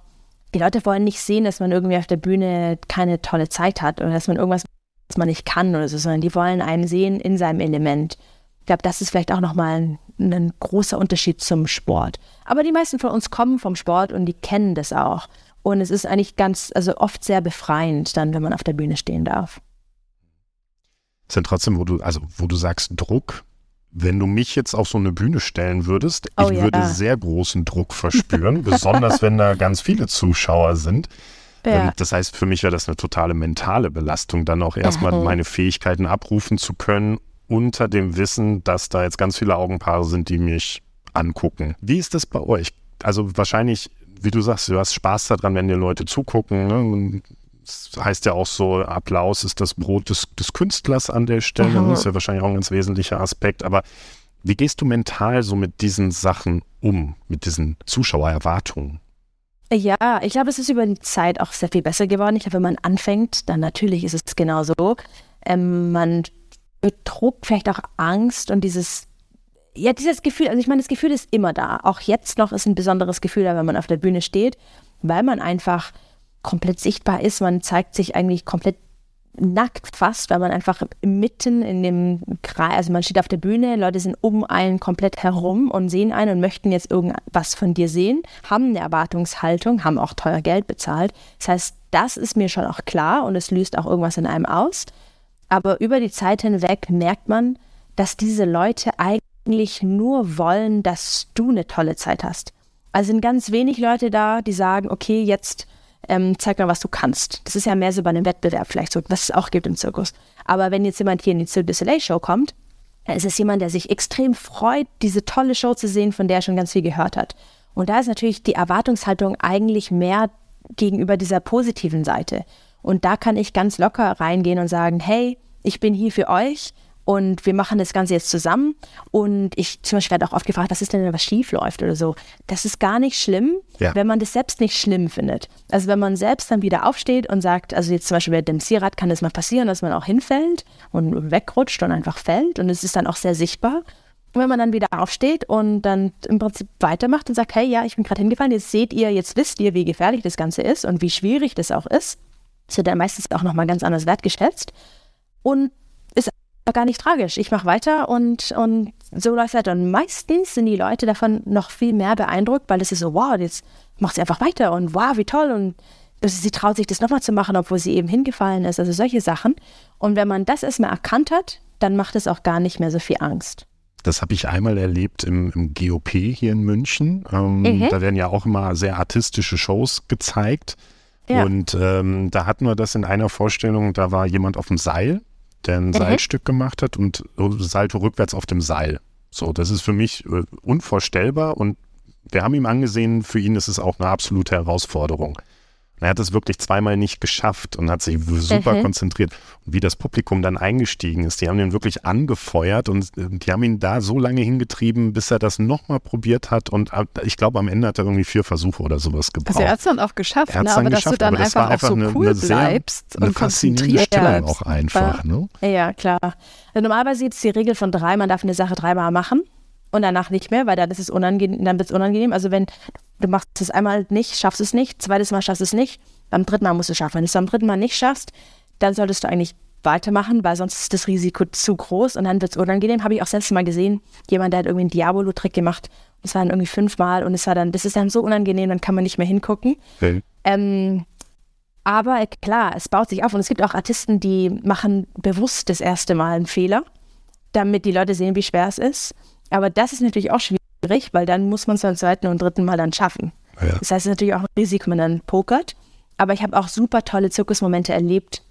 die Leute wollen nicht sehen, dass man irgendwie auf der Bühne keine tolle Zeit hat oder dass man irgendwas, was man nicht kann oder so, sondern die wollen einen sehen in seinem Element. Ich glaube, das ist vielleicht auch nochmal ein, ein großer Unterschied zum Sport. Aber die meisten von uns kommen vom Sport und die kennen das auch. Und es ist eigentlich ganz, also oft sehr befreiend, dann, wenn man auf der Bühne stehen darf. Es sind trotzdem, wo du, also wo du sagst Druck, wenn du mich jetzt auf so eine Bühne stellen würdest, oh, ich ja. würde sehr großen Druck verspüren, besonders wenn da ganz viele Zuschauer sind. Ja. Ähm, das heißt, für mich wäre das eine totale mentale Belastung, dann auch erstmal meine Fähigkeiten abrufen zu können unter dem Wissen, dass da jetzt ganz viele Augenpaare sind, die mich angucken. Wie ist das bei euch? Also wahrscheinlich, wie du sagst, du hast Spaß daran, wenn dir Leute zugucken. Ne? Das heißt ja auch so, Applaus ist das Brot des, des Künstlers an der Stelle. Aha. Das ist ja wahrscheinlich auch ein ganz wesentlicher Aspekt. Aber wie gehst du mental so mit diesen Sachen um, mit diesen Zuschauererwartungen? Ja, ich glaube, es ist über die Zeit auch sehr viel besser geworden. Ich glaube, wenn man anfängt, dann natürlich ist es genauso. Ähm, man Druck, vielleicht auch Angst und dieses, ja, dieses Gefühl, also ich meine, das Gefühl ist immer da. Auch jetzt noch ist ein besonderes Gefühl da, wenn man auf der Bühne steht, weil man einfach komplett sichtbar ist. Man zeigt sich eigentlich komplett nackt fast, weil man einfach mitten in dem Kreis, also man steht auf der Bühne, Leute sind um einen komplett herum und sehen einen und möchten jetzt irgendwas von dir sehen, haben eine Erwartungshaltung, haben auch teuer Geld bezahlt. Das heißt, das ist mir schon auch klar und es löst auch irgendwas in einem aus. Aber über die Zeit hinweg merkt man, dass diese Leute eigentlich nur wollen, dass du eine tolle Zeit hast. Also sind ganz wenig Leute da, die sagen, okay, jetzt ähm, zeig mal, was du kannst. Das ist ja mehr so bei einem Wettbewerb vielleicht so, was es auch gibt im Zirkus. Aber wenn jetzt jemand hier in die Cirque du Show kommt, dann ist es jemand, der sich extrem freut, diese tolle Show zu sehen, von der er schon ganz viel gehört hat. Und da ist natürlich die Erwartungshaltung eigentlich mehr gegenüber dieser positiven Seite. Und da kann ich ganz locker reingehen und sagen, hey, ich bin hier für euch und wir machen das Ganze jetzt zusammen. Und ich zum Beispiel werde auch oft gefragt, was ist denn, wenn was schief läuft oder so. Das ist gar nicht schlimm, ja. wenn man das selbst nicht schlimm findet. Also wenn man selbst dann wieder aufsteht und sagt, also jetzt zum Beispiel bei dem Zierrad kann es mal passieren, dass man auch hinfällt und wegrutscht und einfach fällt und es ist dann auch sehr sichtbar. Und wenn man dann wieder aufsteht und dann im Prinzip weitermacht und sagt, hey, ja, ich bin gerade hingefallen, jetzt seht ihr, jetzt wisst ihr, wie gefährlich das Ganze ist und wie schwierig das auch ist, das wird dann meistens auch nochmal ganz anders wertgeschätzt. Und ist aber gar nicht tragisch. Ich mache weiter und, und so läuft es weiter. Und meistens sind die Leute davon noch viel mehr beeindruckt, weil es ist so, wow, jetzt macht sie einfach weiter und wow, wie toll. Und sie traut sich das nochmal zu machen, obwohl sie eben hingefallen ist. Also solche Sachen. Und wenn man das erstmal erkannt hat, dann macht es auch gar nicht mehr so viel Angst. Das habe ich einmal erlebt im, im, GOP hier in München. Ähm, mhm. Da werden ja auch immer sehr artistische Shows gezeigt. Ja. Und ähm, da hatten wir das in einer Vorstellung, da war jemand auf dem Seil, der ein mhm. Seilstück gemacht hat und Salto rückwärts auf dem Seil. So, das ist für mich äh, unvorstellbar und wir haben ihm angesehen, für ihn ist es auch eine absolute Herausforderung. Er hat es wirklich zweimal nicht geschafft und hat sich super mhm. konzentriert. Und wie das Publikum dann eingestiegen ist, die haben ihn wirklich angefeuert und äh, die haben ihn da so lange hingetrieben, bis er das nochmal probiert hat. Und äh, ich glaube, am Ende hat er irgendwie vier Versuche oder sowas gebraucht. Also er hat es dann auch geschafft, ne? aber geschafft, dass du dann einfach, einfach, auch so eine, cool eine sehr, bleibst eine und faszinierende Stellung auch einfach. Ne? Ja, klar. Also normalerweise gibt es die Regel von drei, man darf eine Sache dreimal machen und danach nicht mehr, weil dann ist es unangenehm, dann wird es unangenehm. Also wenn du machst es einmal nicht, schaffst es nicht, zweites Mal schaffst es nicht, beim dritten Mal musst du es schaffen. Wenn du es beim dritten Mal nicht schaffst, dann solltest du eigentlich weitermachen, weil sonst ist das Risiko zu groß und dann wird es unangenehm. Habe ich auch selbst mal gesehen, jemand, der hat irgendwie einen Diabolo-Trick gemacht. Das war dann irgendwie fünfmal und es war dann, das ist dann so unangenehm, dann kann man nicht mehr hingucken. Okay. Ähm, aber klar, es baut sich auf und es gibt auch Artisten, die machen bewusst das erste Mal einen Fehler, damit die Leute sehen, wie schwer es ist. Aber das ist natürlich auch schwierig, weil dann muss man es beim zweiten und dritten Mal dann schaffen. Ja. Das heißt, es ist natürlich auch ein Risiko, wenn man dann pokert. Aber ich habe auch super tolle Zirkusmomente erlebt,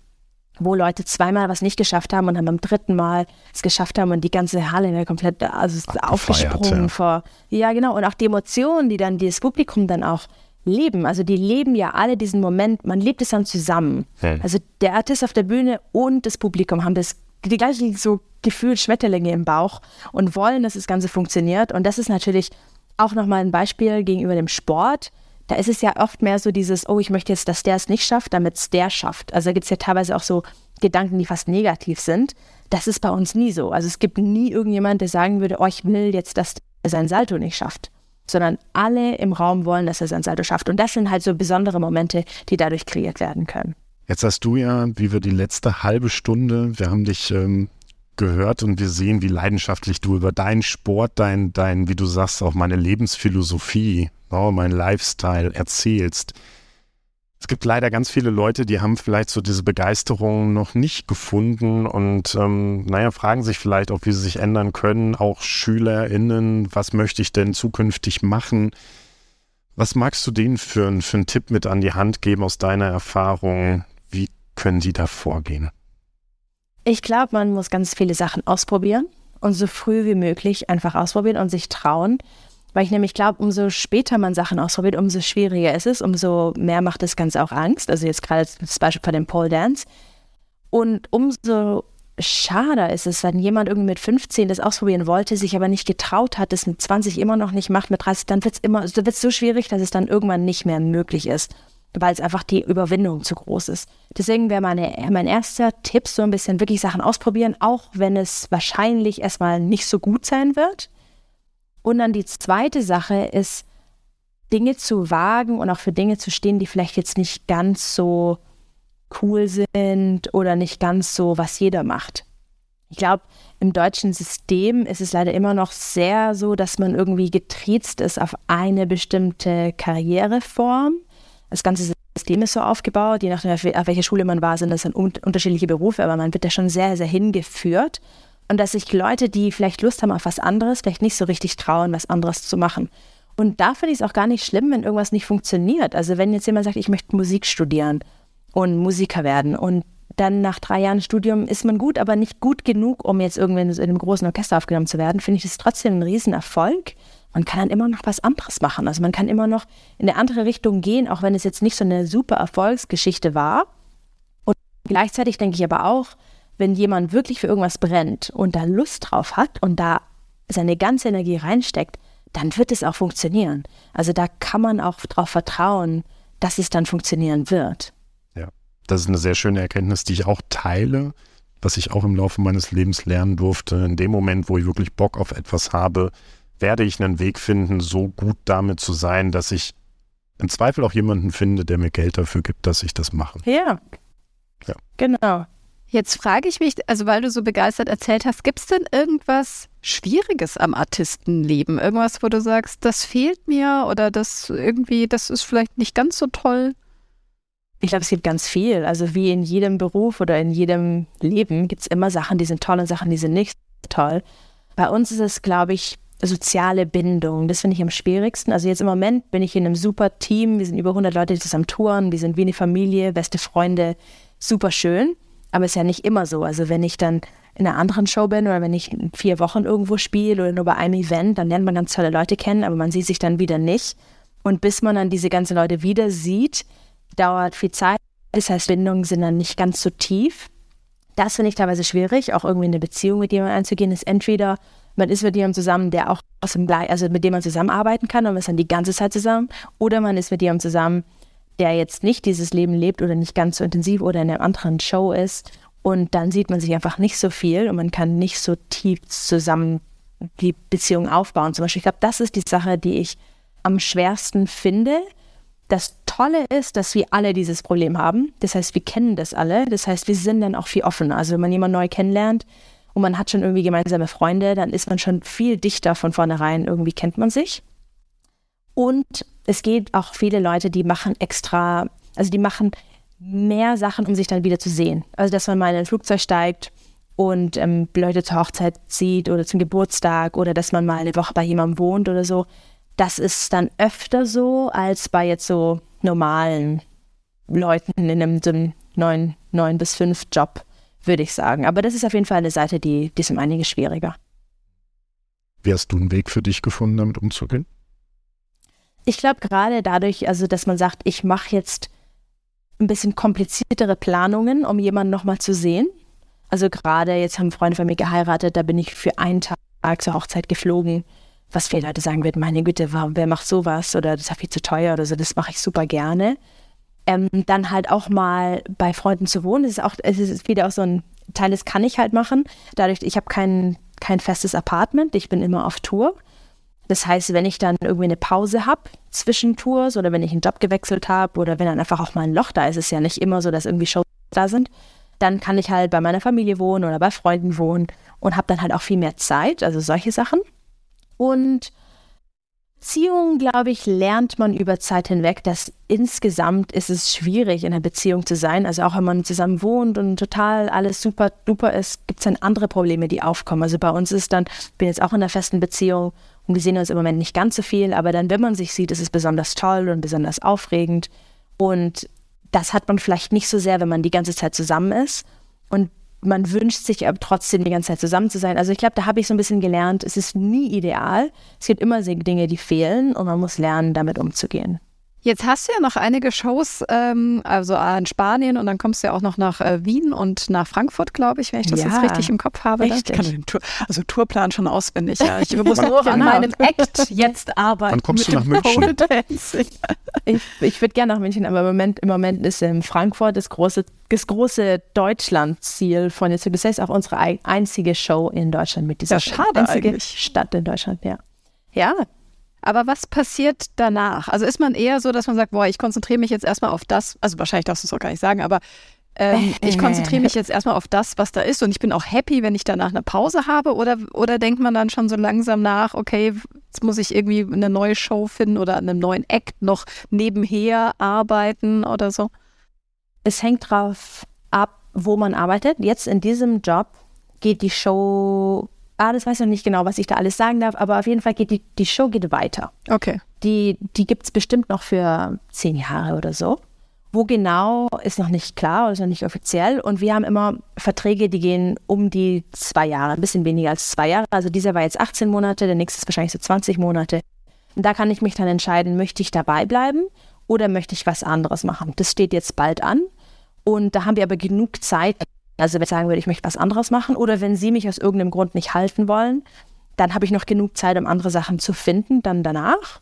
wo Leute zweimal was nicht geschafft haben und dann beim dritten Mal es geschafft haben und die ganze Halle komplett also aufgesprungen ja. vor. Ja, genau. Und auch die Emotionen, die dann dieses Publikum dann auch leben. Also die leben ja alle diesen Moment, man lebt es dann zusammen. Hm. Also der Artist auf der Bühne und das Publikum haben das die gleichen so gefühlt Schmetterlinge im Bauch und wollen, dass das Ganze funktioniert. Und das ist natürlich auch nochmal ein Beispiel gegenüber dem Sport. Da ist es ja oft mehr so dieses, oh, ich möchte jetzt, dass der es nicht schafft, damit es der schafft. Also da gibt es ja teilweise auch so Gedanken, die fast negativ sind. Das ist bei uns nie so. Also es gibt nie irgendjemand, der sagen würde, oh, ich will jetzt, dass er sein Salto nicht schafft. Sondern alle im Raum wollen, dass er sein Salto schafft. Und das sind halt so besondere Momente, die dadurch kreiert werden können. Jetzt hast du ja, wie wir die letzte halbe Stunde, wir haben dich ähm, gehört und wir sehen, wie leidenschaftlich du über deinen Sport, dein, dein, wie du sagst, auch meine Lebensphilosophie, oh, mein Lifestyle erzählst. Es gibt leider ganz viele Leute, die haben vielleicht so diese Begeisterung noch nicht gefunden und ähm, naja, fragen sich vielleicht auch, wie sie sich ändern können. Auch SchülerInnen, was möchte ich denn zukünftig machen? Was magst du denen für, für einen Tipp mit an die Hand geben aus deiner Erfahrung? Können sie da vorgehen? Ich glaube, man muss ganz viele Sachen ausprobieren und so früh wie möglich einfach ausprobieren und sich trauen. Weil ich nämlich glaube, umso später man Sachen ausprobiert, umso schwieriger ist es, umso mehr macht das Ganze auch Angst. Also jetzt gerade das Beispiel von dem Pole Dance. Und umso schade ist es, wenn jemand irgendwie mit 15 das ausprobieren wollte, sich aber nicht getraut hat, das mit 20 immer noch nicht macht, mit 30, dann wird es immer, also wird so schwierig, dass es dann irgendwann nicht mehr möglich ist, weil es einfach die Überwindung zu groß ist. Deswegen wäre mein erster Tipp so ein bisschen wirklich Sachen ausprobieren, auch wenn es wahrscheinlich erstmal nicht so gut sein wird. Und dann die zweite Sache ist, Dinge zu wagen und auch für Dinge zu stehen, die vielleicht jetzt nicht ganz so cool sind oder nicht ganz so, was jeder macht. Ich glaube, im deutschen System ist es leider immer noch sehr so, dass man irgendwie getriezt ist auf eine bestimmte Karriereform. Das ganze System ist so aufgebaut, je nachdem, auf welcher Schule man war, sind das dann unterschiedliche Berufe, aber man wird da schon sehr, sehr hingeführt. Und dass sich Leute, die vielleicht Lust haben auf was anderes, vielleicht nicht so richtig trauen, was anderes zu machen. Und da finde ich es auch gar nicht schlimm, wenn irgendwas nicht funktioniert. Also wenn jetzt jemand sagt, ich möchte Musik studieren und Musiker werden. Und dann nach drei Jahren Studium ist man gut, aber nicht gut genug, um jetzt irgendwann in einem großen Orchester aufgenommen zu werden, finde ich das trotzdem ein Riesenerfolg. Man kann dann immer noch was anderes machen. Also man kann immer noch in eine andere Richtung gehen, auch wenn es jetzt nicht so eine super Erfolgsgeschichte war. Und gleichzeitig denke ich aber auch, wenn jemand wirklich für irgendwas brennt und da Lust drauf hat und da seine ganze Energie reinsteckt, dann wird es auch funktionieren. Also da kann man auch darauf vertrauen, dass es dann funktionieren wird das ist eine sehr schöne Erkenntnis, die ich auch teile, was ich auch im Laufe meines Lebens lernen durfte. In dem Moment, wo ich wirklich Bock auf etwas habe, werde ich einen Weg finden, so gut damit zu sein, dass ich im Zweifel auch jemanden finde, der mir Geld dafür gibt, dass ich das mache. Ja. Ja. Genau. Jetzt frage ich mich, also weil du so begeistert erzählt hast, gibt es denn irgendwas Schwieriges am Artistenleben? Irgendwas, wo du sagst, das fehlt mir oder das irgendwie, das ist vielleicht nicht ganz so toll? Ich glaube, es gibt ganz viel. Also wie in jedem Beruf oder in jedem Leben gibt es immer Sachen, die sind toll und Sachen, die sind nicht toll. Bei uns ist es, glaube ich, soziale Bindung. Das finde ich am schwierigsten. Also jetzt im Moment bin ich in einem super Team. Wir sind über 100 Leute, die zusammen touren. Wir sind wie eine Familie, beste Freunde. Super schön. Aber es ist ja nicht immer so. Also wenn ich dann in einer anderen Show bin oder wenn ich in vier Wochen irgendwo spiele oder nur bei einem Event, dann lernt man ganz tolle Leute kennen, aber man sieht sich dann wieder nicht. Und bis man dann diese ganzen Leute wieder sieht, dauert viel Zeit. Das heißt, Bindungen sind dann nicht ganz so tief. Das finde ich teilweise schwierig, auch irgendwie eine Beziehung mit jemandem einzugehen, ist entweder man ist mit jemandem zusammen, der auch aus dem Gleich, also mit dem man zusammenarbeiten kann und man ist dann die ganze Zeit zusammen, oder man ist mit jemandem zusammen, der jetzt nicht dieses Leben lebt oder nicht ganz so intensiv oder in einer anderen Show ist und dann sieht man sich einfach nicht so viel und man kann nicht so tief zusammen die Beziehung aufbauen. Zum Beispiel, ich glaube, das ist die Sache, die ich am schwersten finde. Das Tolle ist, dass wir alle dieses Problem haben. Das heißt, wir kennen das alle. Das heißt, wir sind dann auch viel offener. Also wenn man jemanden neu kennenlernt und man hat schon irgendwie gemeinsame Freunde, dann ist man schon viel dichter von vornherein. Irgendwie kennt man sich. Und es geht auch viele Leute, die machen extra, also die machen mehr Sachen, um sich dann wieder zu sehen. Also, dass man mal in ein Flugzeug steigt und ähm, Leute zur Hochzeit zieht oder zum Geburtstag oder dass man mal eine Woche bei jemandem wohnt oder so. Das ist dann öfter so als bei jetzt so normalen Leuten in einem, so einem 9, 9 bis 5 Job, würde ich sagen. Aber das ist auf jeden Fall eine Seite, die, die ist um einiges schwieriger. Wie hast du einen Weg für dich gefunden, damit umzugehen? Ich glaube gerade dadurch, also dass man sagt, ich mache jetzt ein bisschen kompliziertere Planungen, um jemanden nochmal zu sehen. Also gerade jetzt haben Freunde von mir geheiratet, da bin ich für einen Tag zur Hochzeit geflogen. Was viele Leute sagen wird, meine Güte, wer macht sowas oder das ist ja viel zu teuer oder so, das mache ich super gerne. Ähm, dann halt auch mal bei Freunden zu wohnen, das ist auch, es ist wieder auch so ein Teil, das kann ich halt machen. Dadurch, ich habe kein, kein festes Apartment, ich bin immer auf Tour. Das heißt, wenn ich dann irgendwie eine Pause habe zwischen Tours oder wenn ich einen Job gewechselt habe oder wenn dann einfach auch mal ein Loch da ist, ist ja nicht immer so, dass irgendwie Shows da sind, dann kann ich halt bei meiner Familie wohnen oder bei Freunden wohnen und habe dann halt auch viel mehr Zeit, also solche Sachen. Und Beziehungen, glaube ich, lernt man über Zeit hinweg, dass insgesamt ist es schwierig, in einer Beziehung zu sein. Also auch wenn man zusammen wohnt und total alles super duper ist, gibt es dann andere Probleme, die aufkommen. Also bei uns ist dann, ich bin jetzt auch in einer festen Beziehung und wir sehen uns im Moment nicht ganz so viel, aber dann, wenn man sich sieht, ist es besonders toll und besonders aufregend. Und das hat man vielleicht nicht so sehr, wenn man die ganze Zeit zusammen ist. Und man wünscht sich aber trotzdem die ganze Zeit zusammen zu sein. Also ich glaube, da habe ich so ein bisschen gelernt, es ist nie ideal. Es gibt immer Dinge, die fehlen und man muss lernen, damit umzugehen. Jetzt hast du ja noch einige Shows, ähm, also in Spanien und dann kommst du ja auch noch nach äh, Wien und nach Frankfurt, glaube ich, wenn ich das ja, jetzt richtig im Kopf habe. Richtig. Ich kann den Tour, also Tourplan schon auswendig. Ja. Ich muss nur an meinem Act jetzt arbeiten. Dann kommst du nach München. ich, ich würde gerne nach München, aber im Moment, im Moment ist in Frankfurt das große, das große Deutschland-Ziel von jetzt. Das heißt auch unsere einzige Show in Deutschland mit dieser ja, schade einzige eigentlich. Stadt in Deutschland, ja. Ja, aber was passiert danach? Also ist man eher so, dass man sagt, boah, ich konzentriere mich jetzt erstmal auf das, also wahrscheinlich darfst du es auch gar nicht sagen, aber ähm, ich konzentriere mich jetzt erstmal auf das, was da ist und ich bin auch happy, wenn ich danach eine Pause habe oder, oder denkt man dann schon so langsam nach, okay, jetzt muss ich irgendwie eine neue Show finden oder an einem neuen Act noch nebenher arbeiten oder so? Es hängt drauf ab, wo man arbeitet. Jetzt in diesem Job geht die Show ah, das weiß ich noch nicht genau, was ich da alles sagen darf, aber auf jeden Fall geht die, die Show geht weiter. Okay. Die, die gibt es bestimmt noch für zehn Jahre oder so. Wo genau ist noch nicht klar oder ist noch nicht offiziell. Und wir haben immer Verträge, die gehen um die zwei Jahre, ein bisschen weniger als zwei Jahre. Also dieser war jetzt 18 Monate, der nächste ist wahrscheinlich so 20 Monate. Und da kann ich mich dann entscheiden, möchte ich dabei bleiben oder möchte ich was anderes machen. Das steht jetzt bald an. Und da haben wir aber genug Zeit, also wenn ich sagen würde, ich möchte was anderes machen oder wenn Sie mich aus irgendeinem Grund nicht halten wollen, dann habe ich noch genug Zeit, um andere Sachen zu finden, dann danach.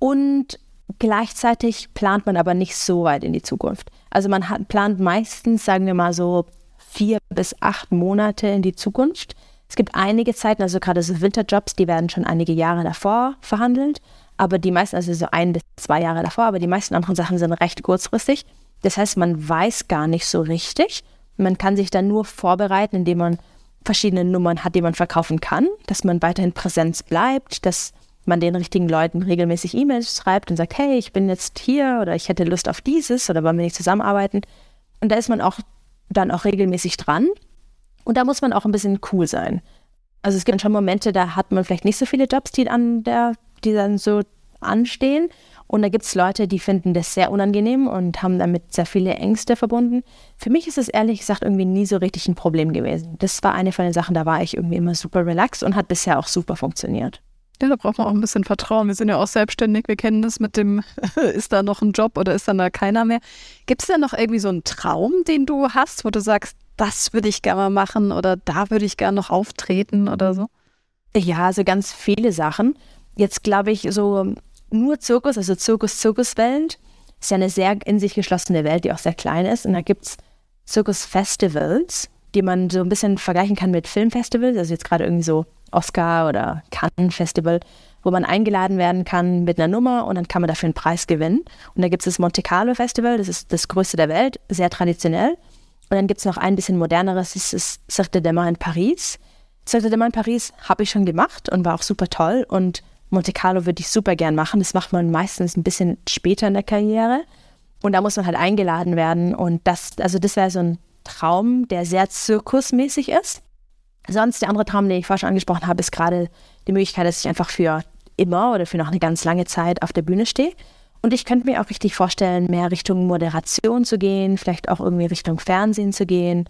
Und gleichzeitig plant man aber nicht so weit in die Zukunft. Also man hat, plant meistens, sagen wir mal so, vier bis acht Monate in die Zukunft. Es gibt einige Zeiten, also gerade so Winterjobs, die werden schon einige Jahre davor verhandelt, aber die meisten, also so ein bis zwei Jahre davor, aber die meisten anderen Sachen sind recht kurzfristig. Das heißt, man weiß gar nicht so richtig, man kann sich dann nur vorbereiten, indem man verschiedene Nummern hat, die man verkaufen kann, dass man weiterhin Präsenz bleibt, dass man den richtigen Leuten regelmäßig E-Mails schreibt und sagt, hey, ich bin jetzt hier oder ich hätte Lust auf dieses oder wollen wir nicht zusammenarbeiten. Und da ist man auch dann auch regelmäßig dran. Und da muss man auch ein bisschen cool sein. Also es gibt schon Momente, da hat man vielleicht nicht so viele Jobs, die, an der, die dann so anstehen. Und da gibt es Leute, die finden das sehr unangenehm und haben damit sehr viele Ängste verbunden. Für mich ist es ehrlich gesagt irgendwie nie so richtig ein Problem gewesen. Das war eine von den Sachen, da war ich irgendwie immer super relaxed und hat bisher auch super funktioniert. Ja, da braucht man auch ein bisschen Vertrauen. Wir sind ja auch selbstständig. Wir kennen das mit dem, ist da noch ein Job oder ist dann da keiner mehr. Gibt es da noch irgendwie so einen Traum, den du hast, wo du sagst, das würde ich gerne mal machen oder da würde ich gerne noch auftreten oder so? Ja, also ganz viele Sachen. Jetzt glaube ich, so nur Zirkus, also Zirkus-Zirkuswelt, ist ja eine sehr in sich geschlossene Welt, die auch sehr klein ist. Und da gibt es Zirkus-Festivals, die man so ein bisschen vergleichen kann mit Filmfestivals, also jetzt gerade irgendwie so Oscar oder Cannes Festival, wo man eingeladen werden kann mit einer Nummer und dann kann man dafür einen Preis gewinnen. Und da gibt es das Monte Carlo Festival, das ist das größte der Welt, sehr traditionell. Und dann gibt es noch ein bisschen moderneres, das ist Cirque de Demain in Paris. Cirque de Demain in Paris habe ich schon gemacht und war auch super toll. Und Monte Carlo würde ich super gern machen. Das macht man meistens ein bisschen später in der Karriere. Und da muss man halt eingeladen werden. Und das, also das wäre so ein Traum, der sehr zirkusmäßig ist. Sonst der andere Traum, den ich vorher schon angesprochen habe, ist gerade die Möglichkeit, dass ich einfach für immer oder für noch eine ganz lange Zeit auf der Bühne stehe. Und ich könnte mir auch richtig vorstellen, mehr Richtung Moderation zu gehen, vielleicht auch irgendwie Richtung Fernsehen zu gehen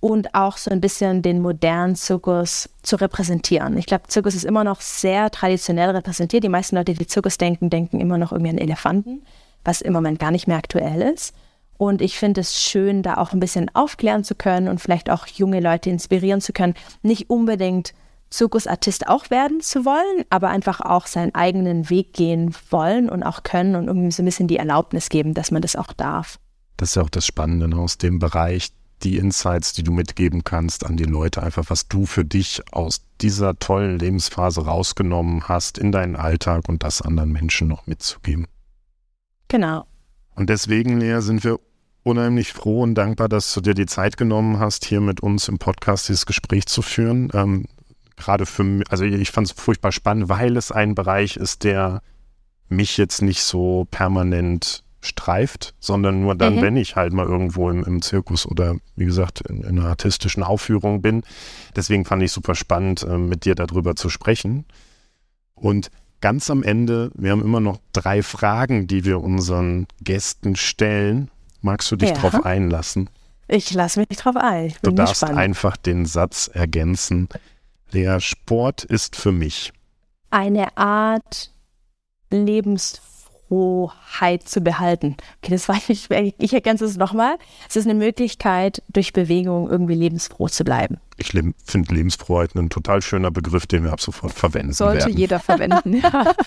und auch so ein bisschen den modernen Zirkus zu repräsentieren. Ich glaube, Zirkus ist immer noch sehr traditionell repräsentiert. Die meisten Leute, die Zirkus denken, denken immer noch irgendwie an Elefanten, was im Moment gar nicht mehr aktuell ist. Und ich finde es schön, da auch ein bisschen aufklären zu können und vielleicht auch junge Leute inspirieren zu können, nicht unbedingt Zirkusartist auch werden zu wollen, aber einfach auch seinen eigenen Weg gehen wollen und auch können und irgendwie so ein bisschen die Erlaubnis geben, dass man das auch darf. Das ist ja auch das Spannende aus dem Bereich, die Insights, die du mitgeben kannst an die Leute, einfach was du für dich aus dieser tollen Lebensphase rausgenommen hast in deinen Alltag und das anderen Menschen noch mitzugeben. Genau. Und deswegen, Lea, sind wir unheimlich froh und dankbar, dass du dir die Zeit genommen hast, hier mit uns im Podcast dieses Gespräch zu führen. Ähm, Gerade für mich, also ich fand es furchtbar spannend, weil es ein Bereich ist, der mich jetzt nicht so permanent streift, sondern nur dann, mhm. wenn ich halt mal irgendwo im, im Zirkus oder wie gesagt in, in, einer artistischen Aufführung bin. Deswegen fand ich super spannend, äh, mit dir darüber zu sprechen. Und ganz am Ende, wir haben immer noch drei Fragen, die wir unseren Gästen stellen. Magst du dich ja. drauf einlassen? Ich lasse mich drauf ein. du darfst gespannt. einfach den Satz ergänzen. Der Sport ist für mich eine Art Lebensfrohheit zu behalten. Okay, das war ich, ich ergänze es nochmal. Es ist eine Möglichkeit, durch Bewegung irgendwie lebensfroh zu bleiben. Ich le finde Lebensfroheit ein total schöner Begriff, den wir ab sofort verwenden Sollte werden. jeder verwenden, ja.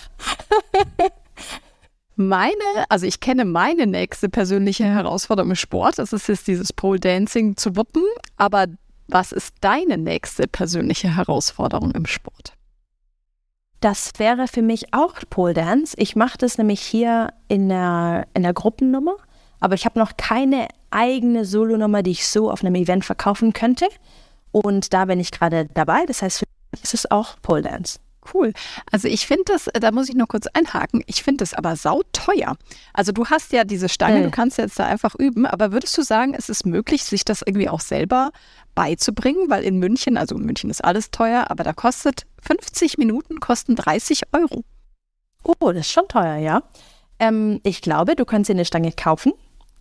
Meine, also ich kenne meine nächste persönliche Herausforderung im Sport. Das ist jetzt dieses Pole Dancing zu wuppen. Aber was ist deine nächste persönliche Herausforderung im Sport? Das wäre für mich auch Pole Dance. Ich mache das nämlich hier in der, in der Gruppennummer, aber ich habe noch keine eigene Solonummer, die ich so auf einem Event verkaufen könnte. Und da bin ich gerade dabei. Das heißt, für mich ist es auch Pole Dance. Cool. Also ich finde das, da muss ich nur kurz einhaken, ich finde das aber sauteuer. Also du hast ja diese Stange, äh. du kannst jetzt da einfach üben, aber würdest du sagen, es ist möglich, sich das irgendwie auch selber beizubringen? Weil in München, also in München ist alles teuer, aber da kostet 50 Minuten, kosten 30 Euro. Oh, das ist schon teuer, ja. Ähm, ich glaube, du kannst dir eine Stange kaufen.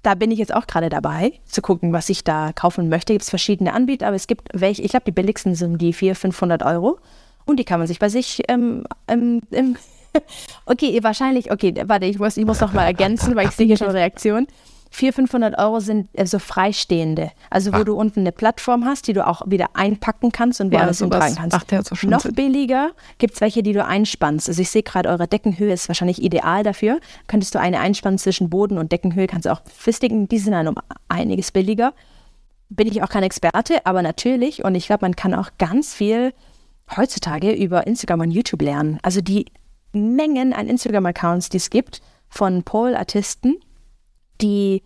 Da bin ich jetzt auch gerade dabei, zu gucken, was ich da kaufen möchte. Gibt es verschiedene Anbieter, aber es gibt welche, ich glaube, die billigsten sind die 400, 500 Euro. Und die kann man sich bei sich ähm, ähm, im Okay, wahrscheinlich, okay, warte, ich muss, ich muss noch mal ergänzen, weil ich sehe hier schon Reaktionen. 400, 500 Euro sind äh, so freistehende. Also wo ah. du unten eine Plattform hast, die du auch wieder einpacken kannst und wo ja, alles hintragen kannst. Ach, der so Noch Sinn. billiger gibt es welche, die du einspannst. Also ich sehe gerade, eure Deckenhöhe ist wahrscheinlich ideal dafür. Könntest du eine einspannen zwischen Boden und Deckenhöhe, kannst du auch festigen. Die sind dann um einiges billiger. Bin ich auch kein Experte, aber natürlich. Und ich glaube, man kann auch ganz viel heutzutage über Instagram und YouTube lernen. Also die Mengen an Instagram-Accounts, die es gibt von Pole-Artisten, die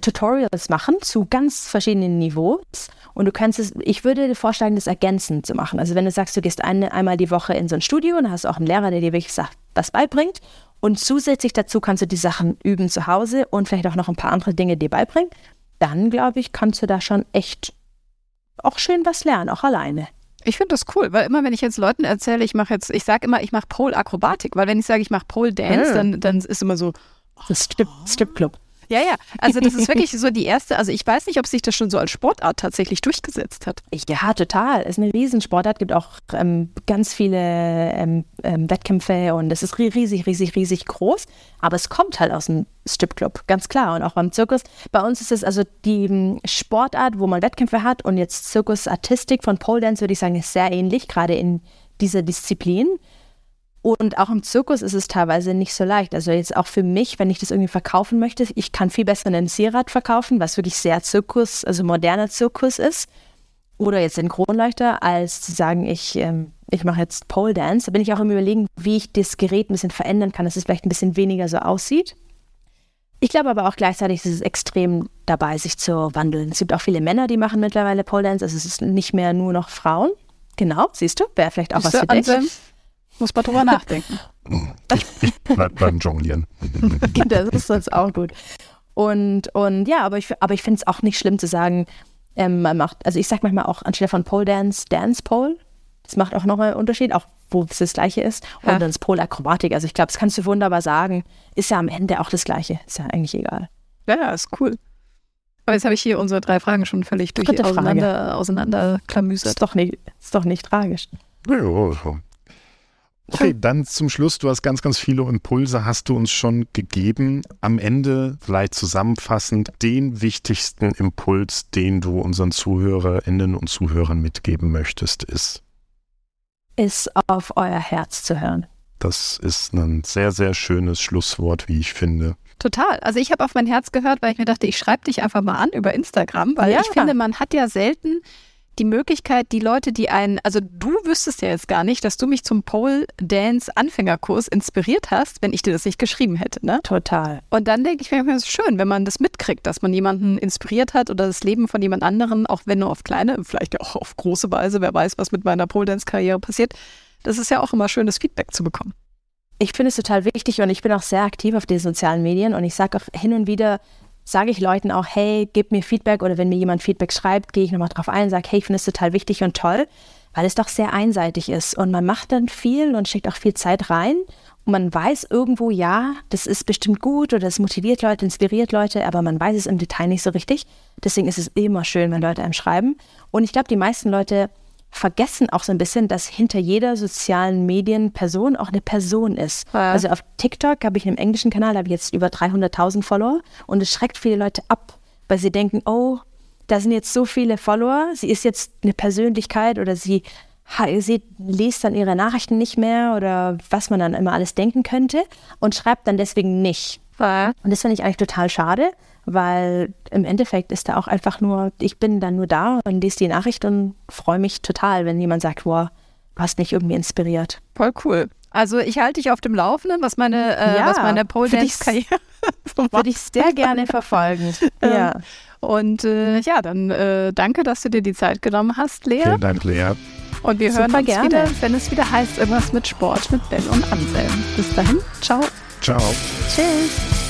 Tutorials machen zu ganz verschiedenen Niveaus und du kannst es, ich würde dir vorschlagen, das ergänzend zu machen. Also wenn du sagst, du gehst eine, einmal die Woche in so ein Studio und hast auch einen Lehrer, der dir wirklich sagt, was beibringt und zusätzlich dazu kannst du die Sachen üben zu Hause und vielleicht auch noch ein paar andere Dinge dir beibringen, dann glaube ich, kannst du da schon echt auch schön was lernen, auch alleine. Ich finde das cool, weil immer, wenn ich jetzt Leuten erzähle, ich mache jetzt, ich sage immer, ich mache Pole-Akrobatik, weil wenn ich sage, ich mache Pole-Dance, Ah. dann, dann ist immer so, Das Strip, Stripclub. Ja, ja. Also das ist wirklich so die erste, also ich weiß nicht, ob sich das schon so als Sportart tatsächlich durchgesetzt hat. Ja, total. Es ist eine Riesensportart, gibt auch ähm, ganz viele ähm, ähm, Wettkämpfe und es ist ri- riesig, riesig, riesig groß. Aber es kommt halt aus dem Stripclub, ganz klar. Und auch beim Zirkus. Bei uns ist es also die ähm, Sportart, wo man Wettkämpfe hat und jetzt Zirkusartistik von Pole Dance, würde ich sagen, ist sehr ähnlich, gerade in dieser Disziplin. Und auch im Zirkus ist es teilweise nicht so leicht. Also jetzt auch für mich, wenn ich das irgendwie verkaufen möchte, ich kann viel besser einen Seerad verkaufen, was wirklich sehr Zirkus, also moderner Zirkus ist. Oder jetzt den Kronleuchter, als zu sagen, ich, ähm, ich mache jetzt Pole Dance. Da bin ich auch im Überlegen, wie ich das Gerät ein bisschen verändern kann, dass es vielleicht ein bisschen weniger so aussieht. Ich glaube aber auch gleichzeitig ist es extrem dabei, sich zu wandeln. Es gibt auch viele Männer, die machen mittlerweile Pole Dance. Also es ist nicht mehr nur noch Frauen. Genau, siehst du, wäre vielleicht auch was für dich. Anselm, muss man drüber nachdenken. Bleib beim Jonglieren. das ist sonst auch gut. Und, und ja, aber ich, aber ich finde es auch nicht schlimm zu sagen, ähm, man macht, also ich sage manchmal auch anstelle von Pole Dance, Dance Pole. Das macht auch nochmal einen Unterschied, auch wo es das Gleiche ist. Und Ja. dann ist Pole Akrobatik. Also ich glaube, das kannst du wunderbar sagen. Ist ja am Ende auch das Gleiche. Ist ja eigentlich egal. Ja, ja, ist cool. Aber jetzt habe ich hier unsere drei Fragen schon völlig durch auseinander, auseinanderklamüsert. Ist doch nicht, ist doch nicht tragisch. Ja, so. Okay, dann zum Schluss, du hast ganz, ganz viele Impulse, hast du uns schon gegeben. Am Ende vielleicht zusammenfassend den wichtigsten Impuls, den du unseren Zuhörerinnen und Zuhörern mitgeben möchtest, ist. Ist auf euer Herz zu hören. Das ist ein sehr, sehr schönes Schlusswort, wie ich finde. Total. Also ich habe auf mein Herz gehört, weil ich mir dachte, ich schreibe dich einfach mal an über Instagram, weil Ja. ich finde, man hat ja selten die Möglichkeit, die Leute, die einen, also du wüsstest ja jetzt gar nicht, dass du mich zum Pole Dance Anfängerkurs inspiriert hast, wenn ich dir das nicht geschrieben hätte, ne? Total. Und dann denke ich mir, es ist schön, wenn man das mitkriegt, dass man jemanden inspiriert hat oder das Leben von jemand anderen, auch wenn nur auf kleine, vielleicht ja auch auf große Weise, wer weiß, was mit meiner Pole Dance Karriere passiert. Das ist ja auch immer schönes Feedback zu bekommen. Ich finde es total wichtig und ich bin auch sehr aktiv auf den sozialen Medien und ich sage auch hin und wieder, sage ich Leuten auch, hey, gib mir Feedback oder wenn mir jemand Feedback schreibt, gehe ich nochmal drauf ein und sage, hey, ich finde es total wichtig und toll, weil es doch sehr einseitig ist. Und man macht dann viel und steckt auch viel Zeit rein. Und man weiß irgendwo, ja, das ist bestimmt gut oder das motiviert Leute, inspiriert Leute, aber man weiß es im Detail nicht so richtig. Deswegen ist es immer schön, wenn Leute einem schreiben. Und ich glaube, die meisten Leute vergessen auch so ein bisschen, dass hinter jeder sozialen Medienperson auch eine Person ist. Ja. Also auf TikTok habe ich einen englischen Kanal, da habe ich jetzt über 300.000 Follower und es schreckt viele Leute ab, weil sie denken, oh, da sind jetzt so viele Follower, sie ist jetzt eine Persönlichkeit oder sie, sie liest dann ihre Nachrichten nicht mehr oder was man dann immer alles denken könnte und schreibt dann deswegen nicht. Und das finde ich eigentlich total schade, weil im Endeffekt ist da auch einfach nur, ich bin dann nur da und lese die Nachricht und freue mich total, wenn jemand sagt, wow, du hast mich irgendwie inspiriert. Voll cool. Also ich halte dich auf dem Laufenden, was meine, äh, Ja, was meine Pole Dance Karriere. Würde ich sehr gerne verfolgen. ja. Und äh, ja, dann äh, danke, dass du dir die Zeit genommen hast, Lea. Vielen Dank, Lea. Und wir Super hören uns gerne. wieder, wenn es wieder heißt, irgendwas mit Sport mit Ben und Anselm. Bis dahin, ciao. Ciao. Tschüss.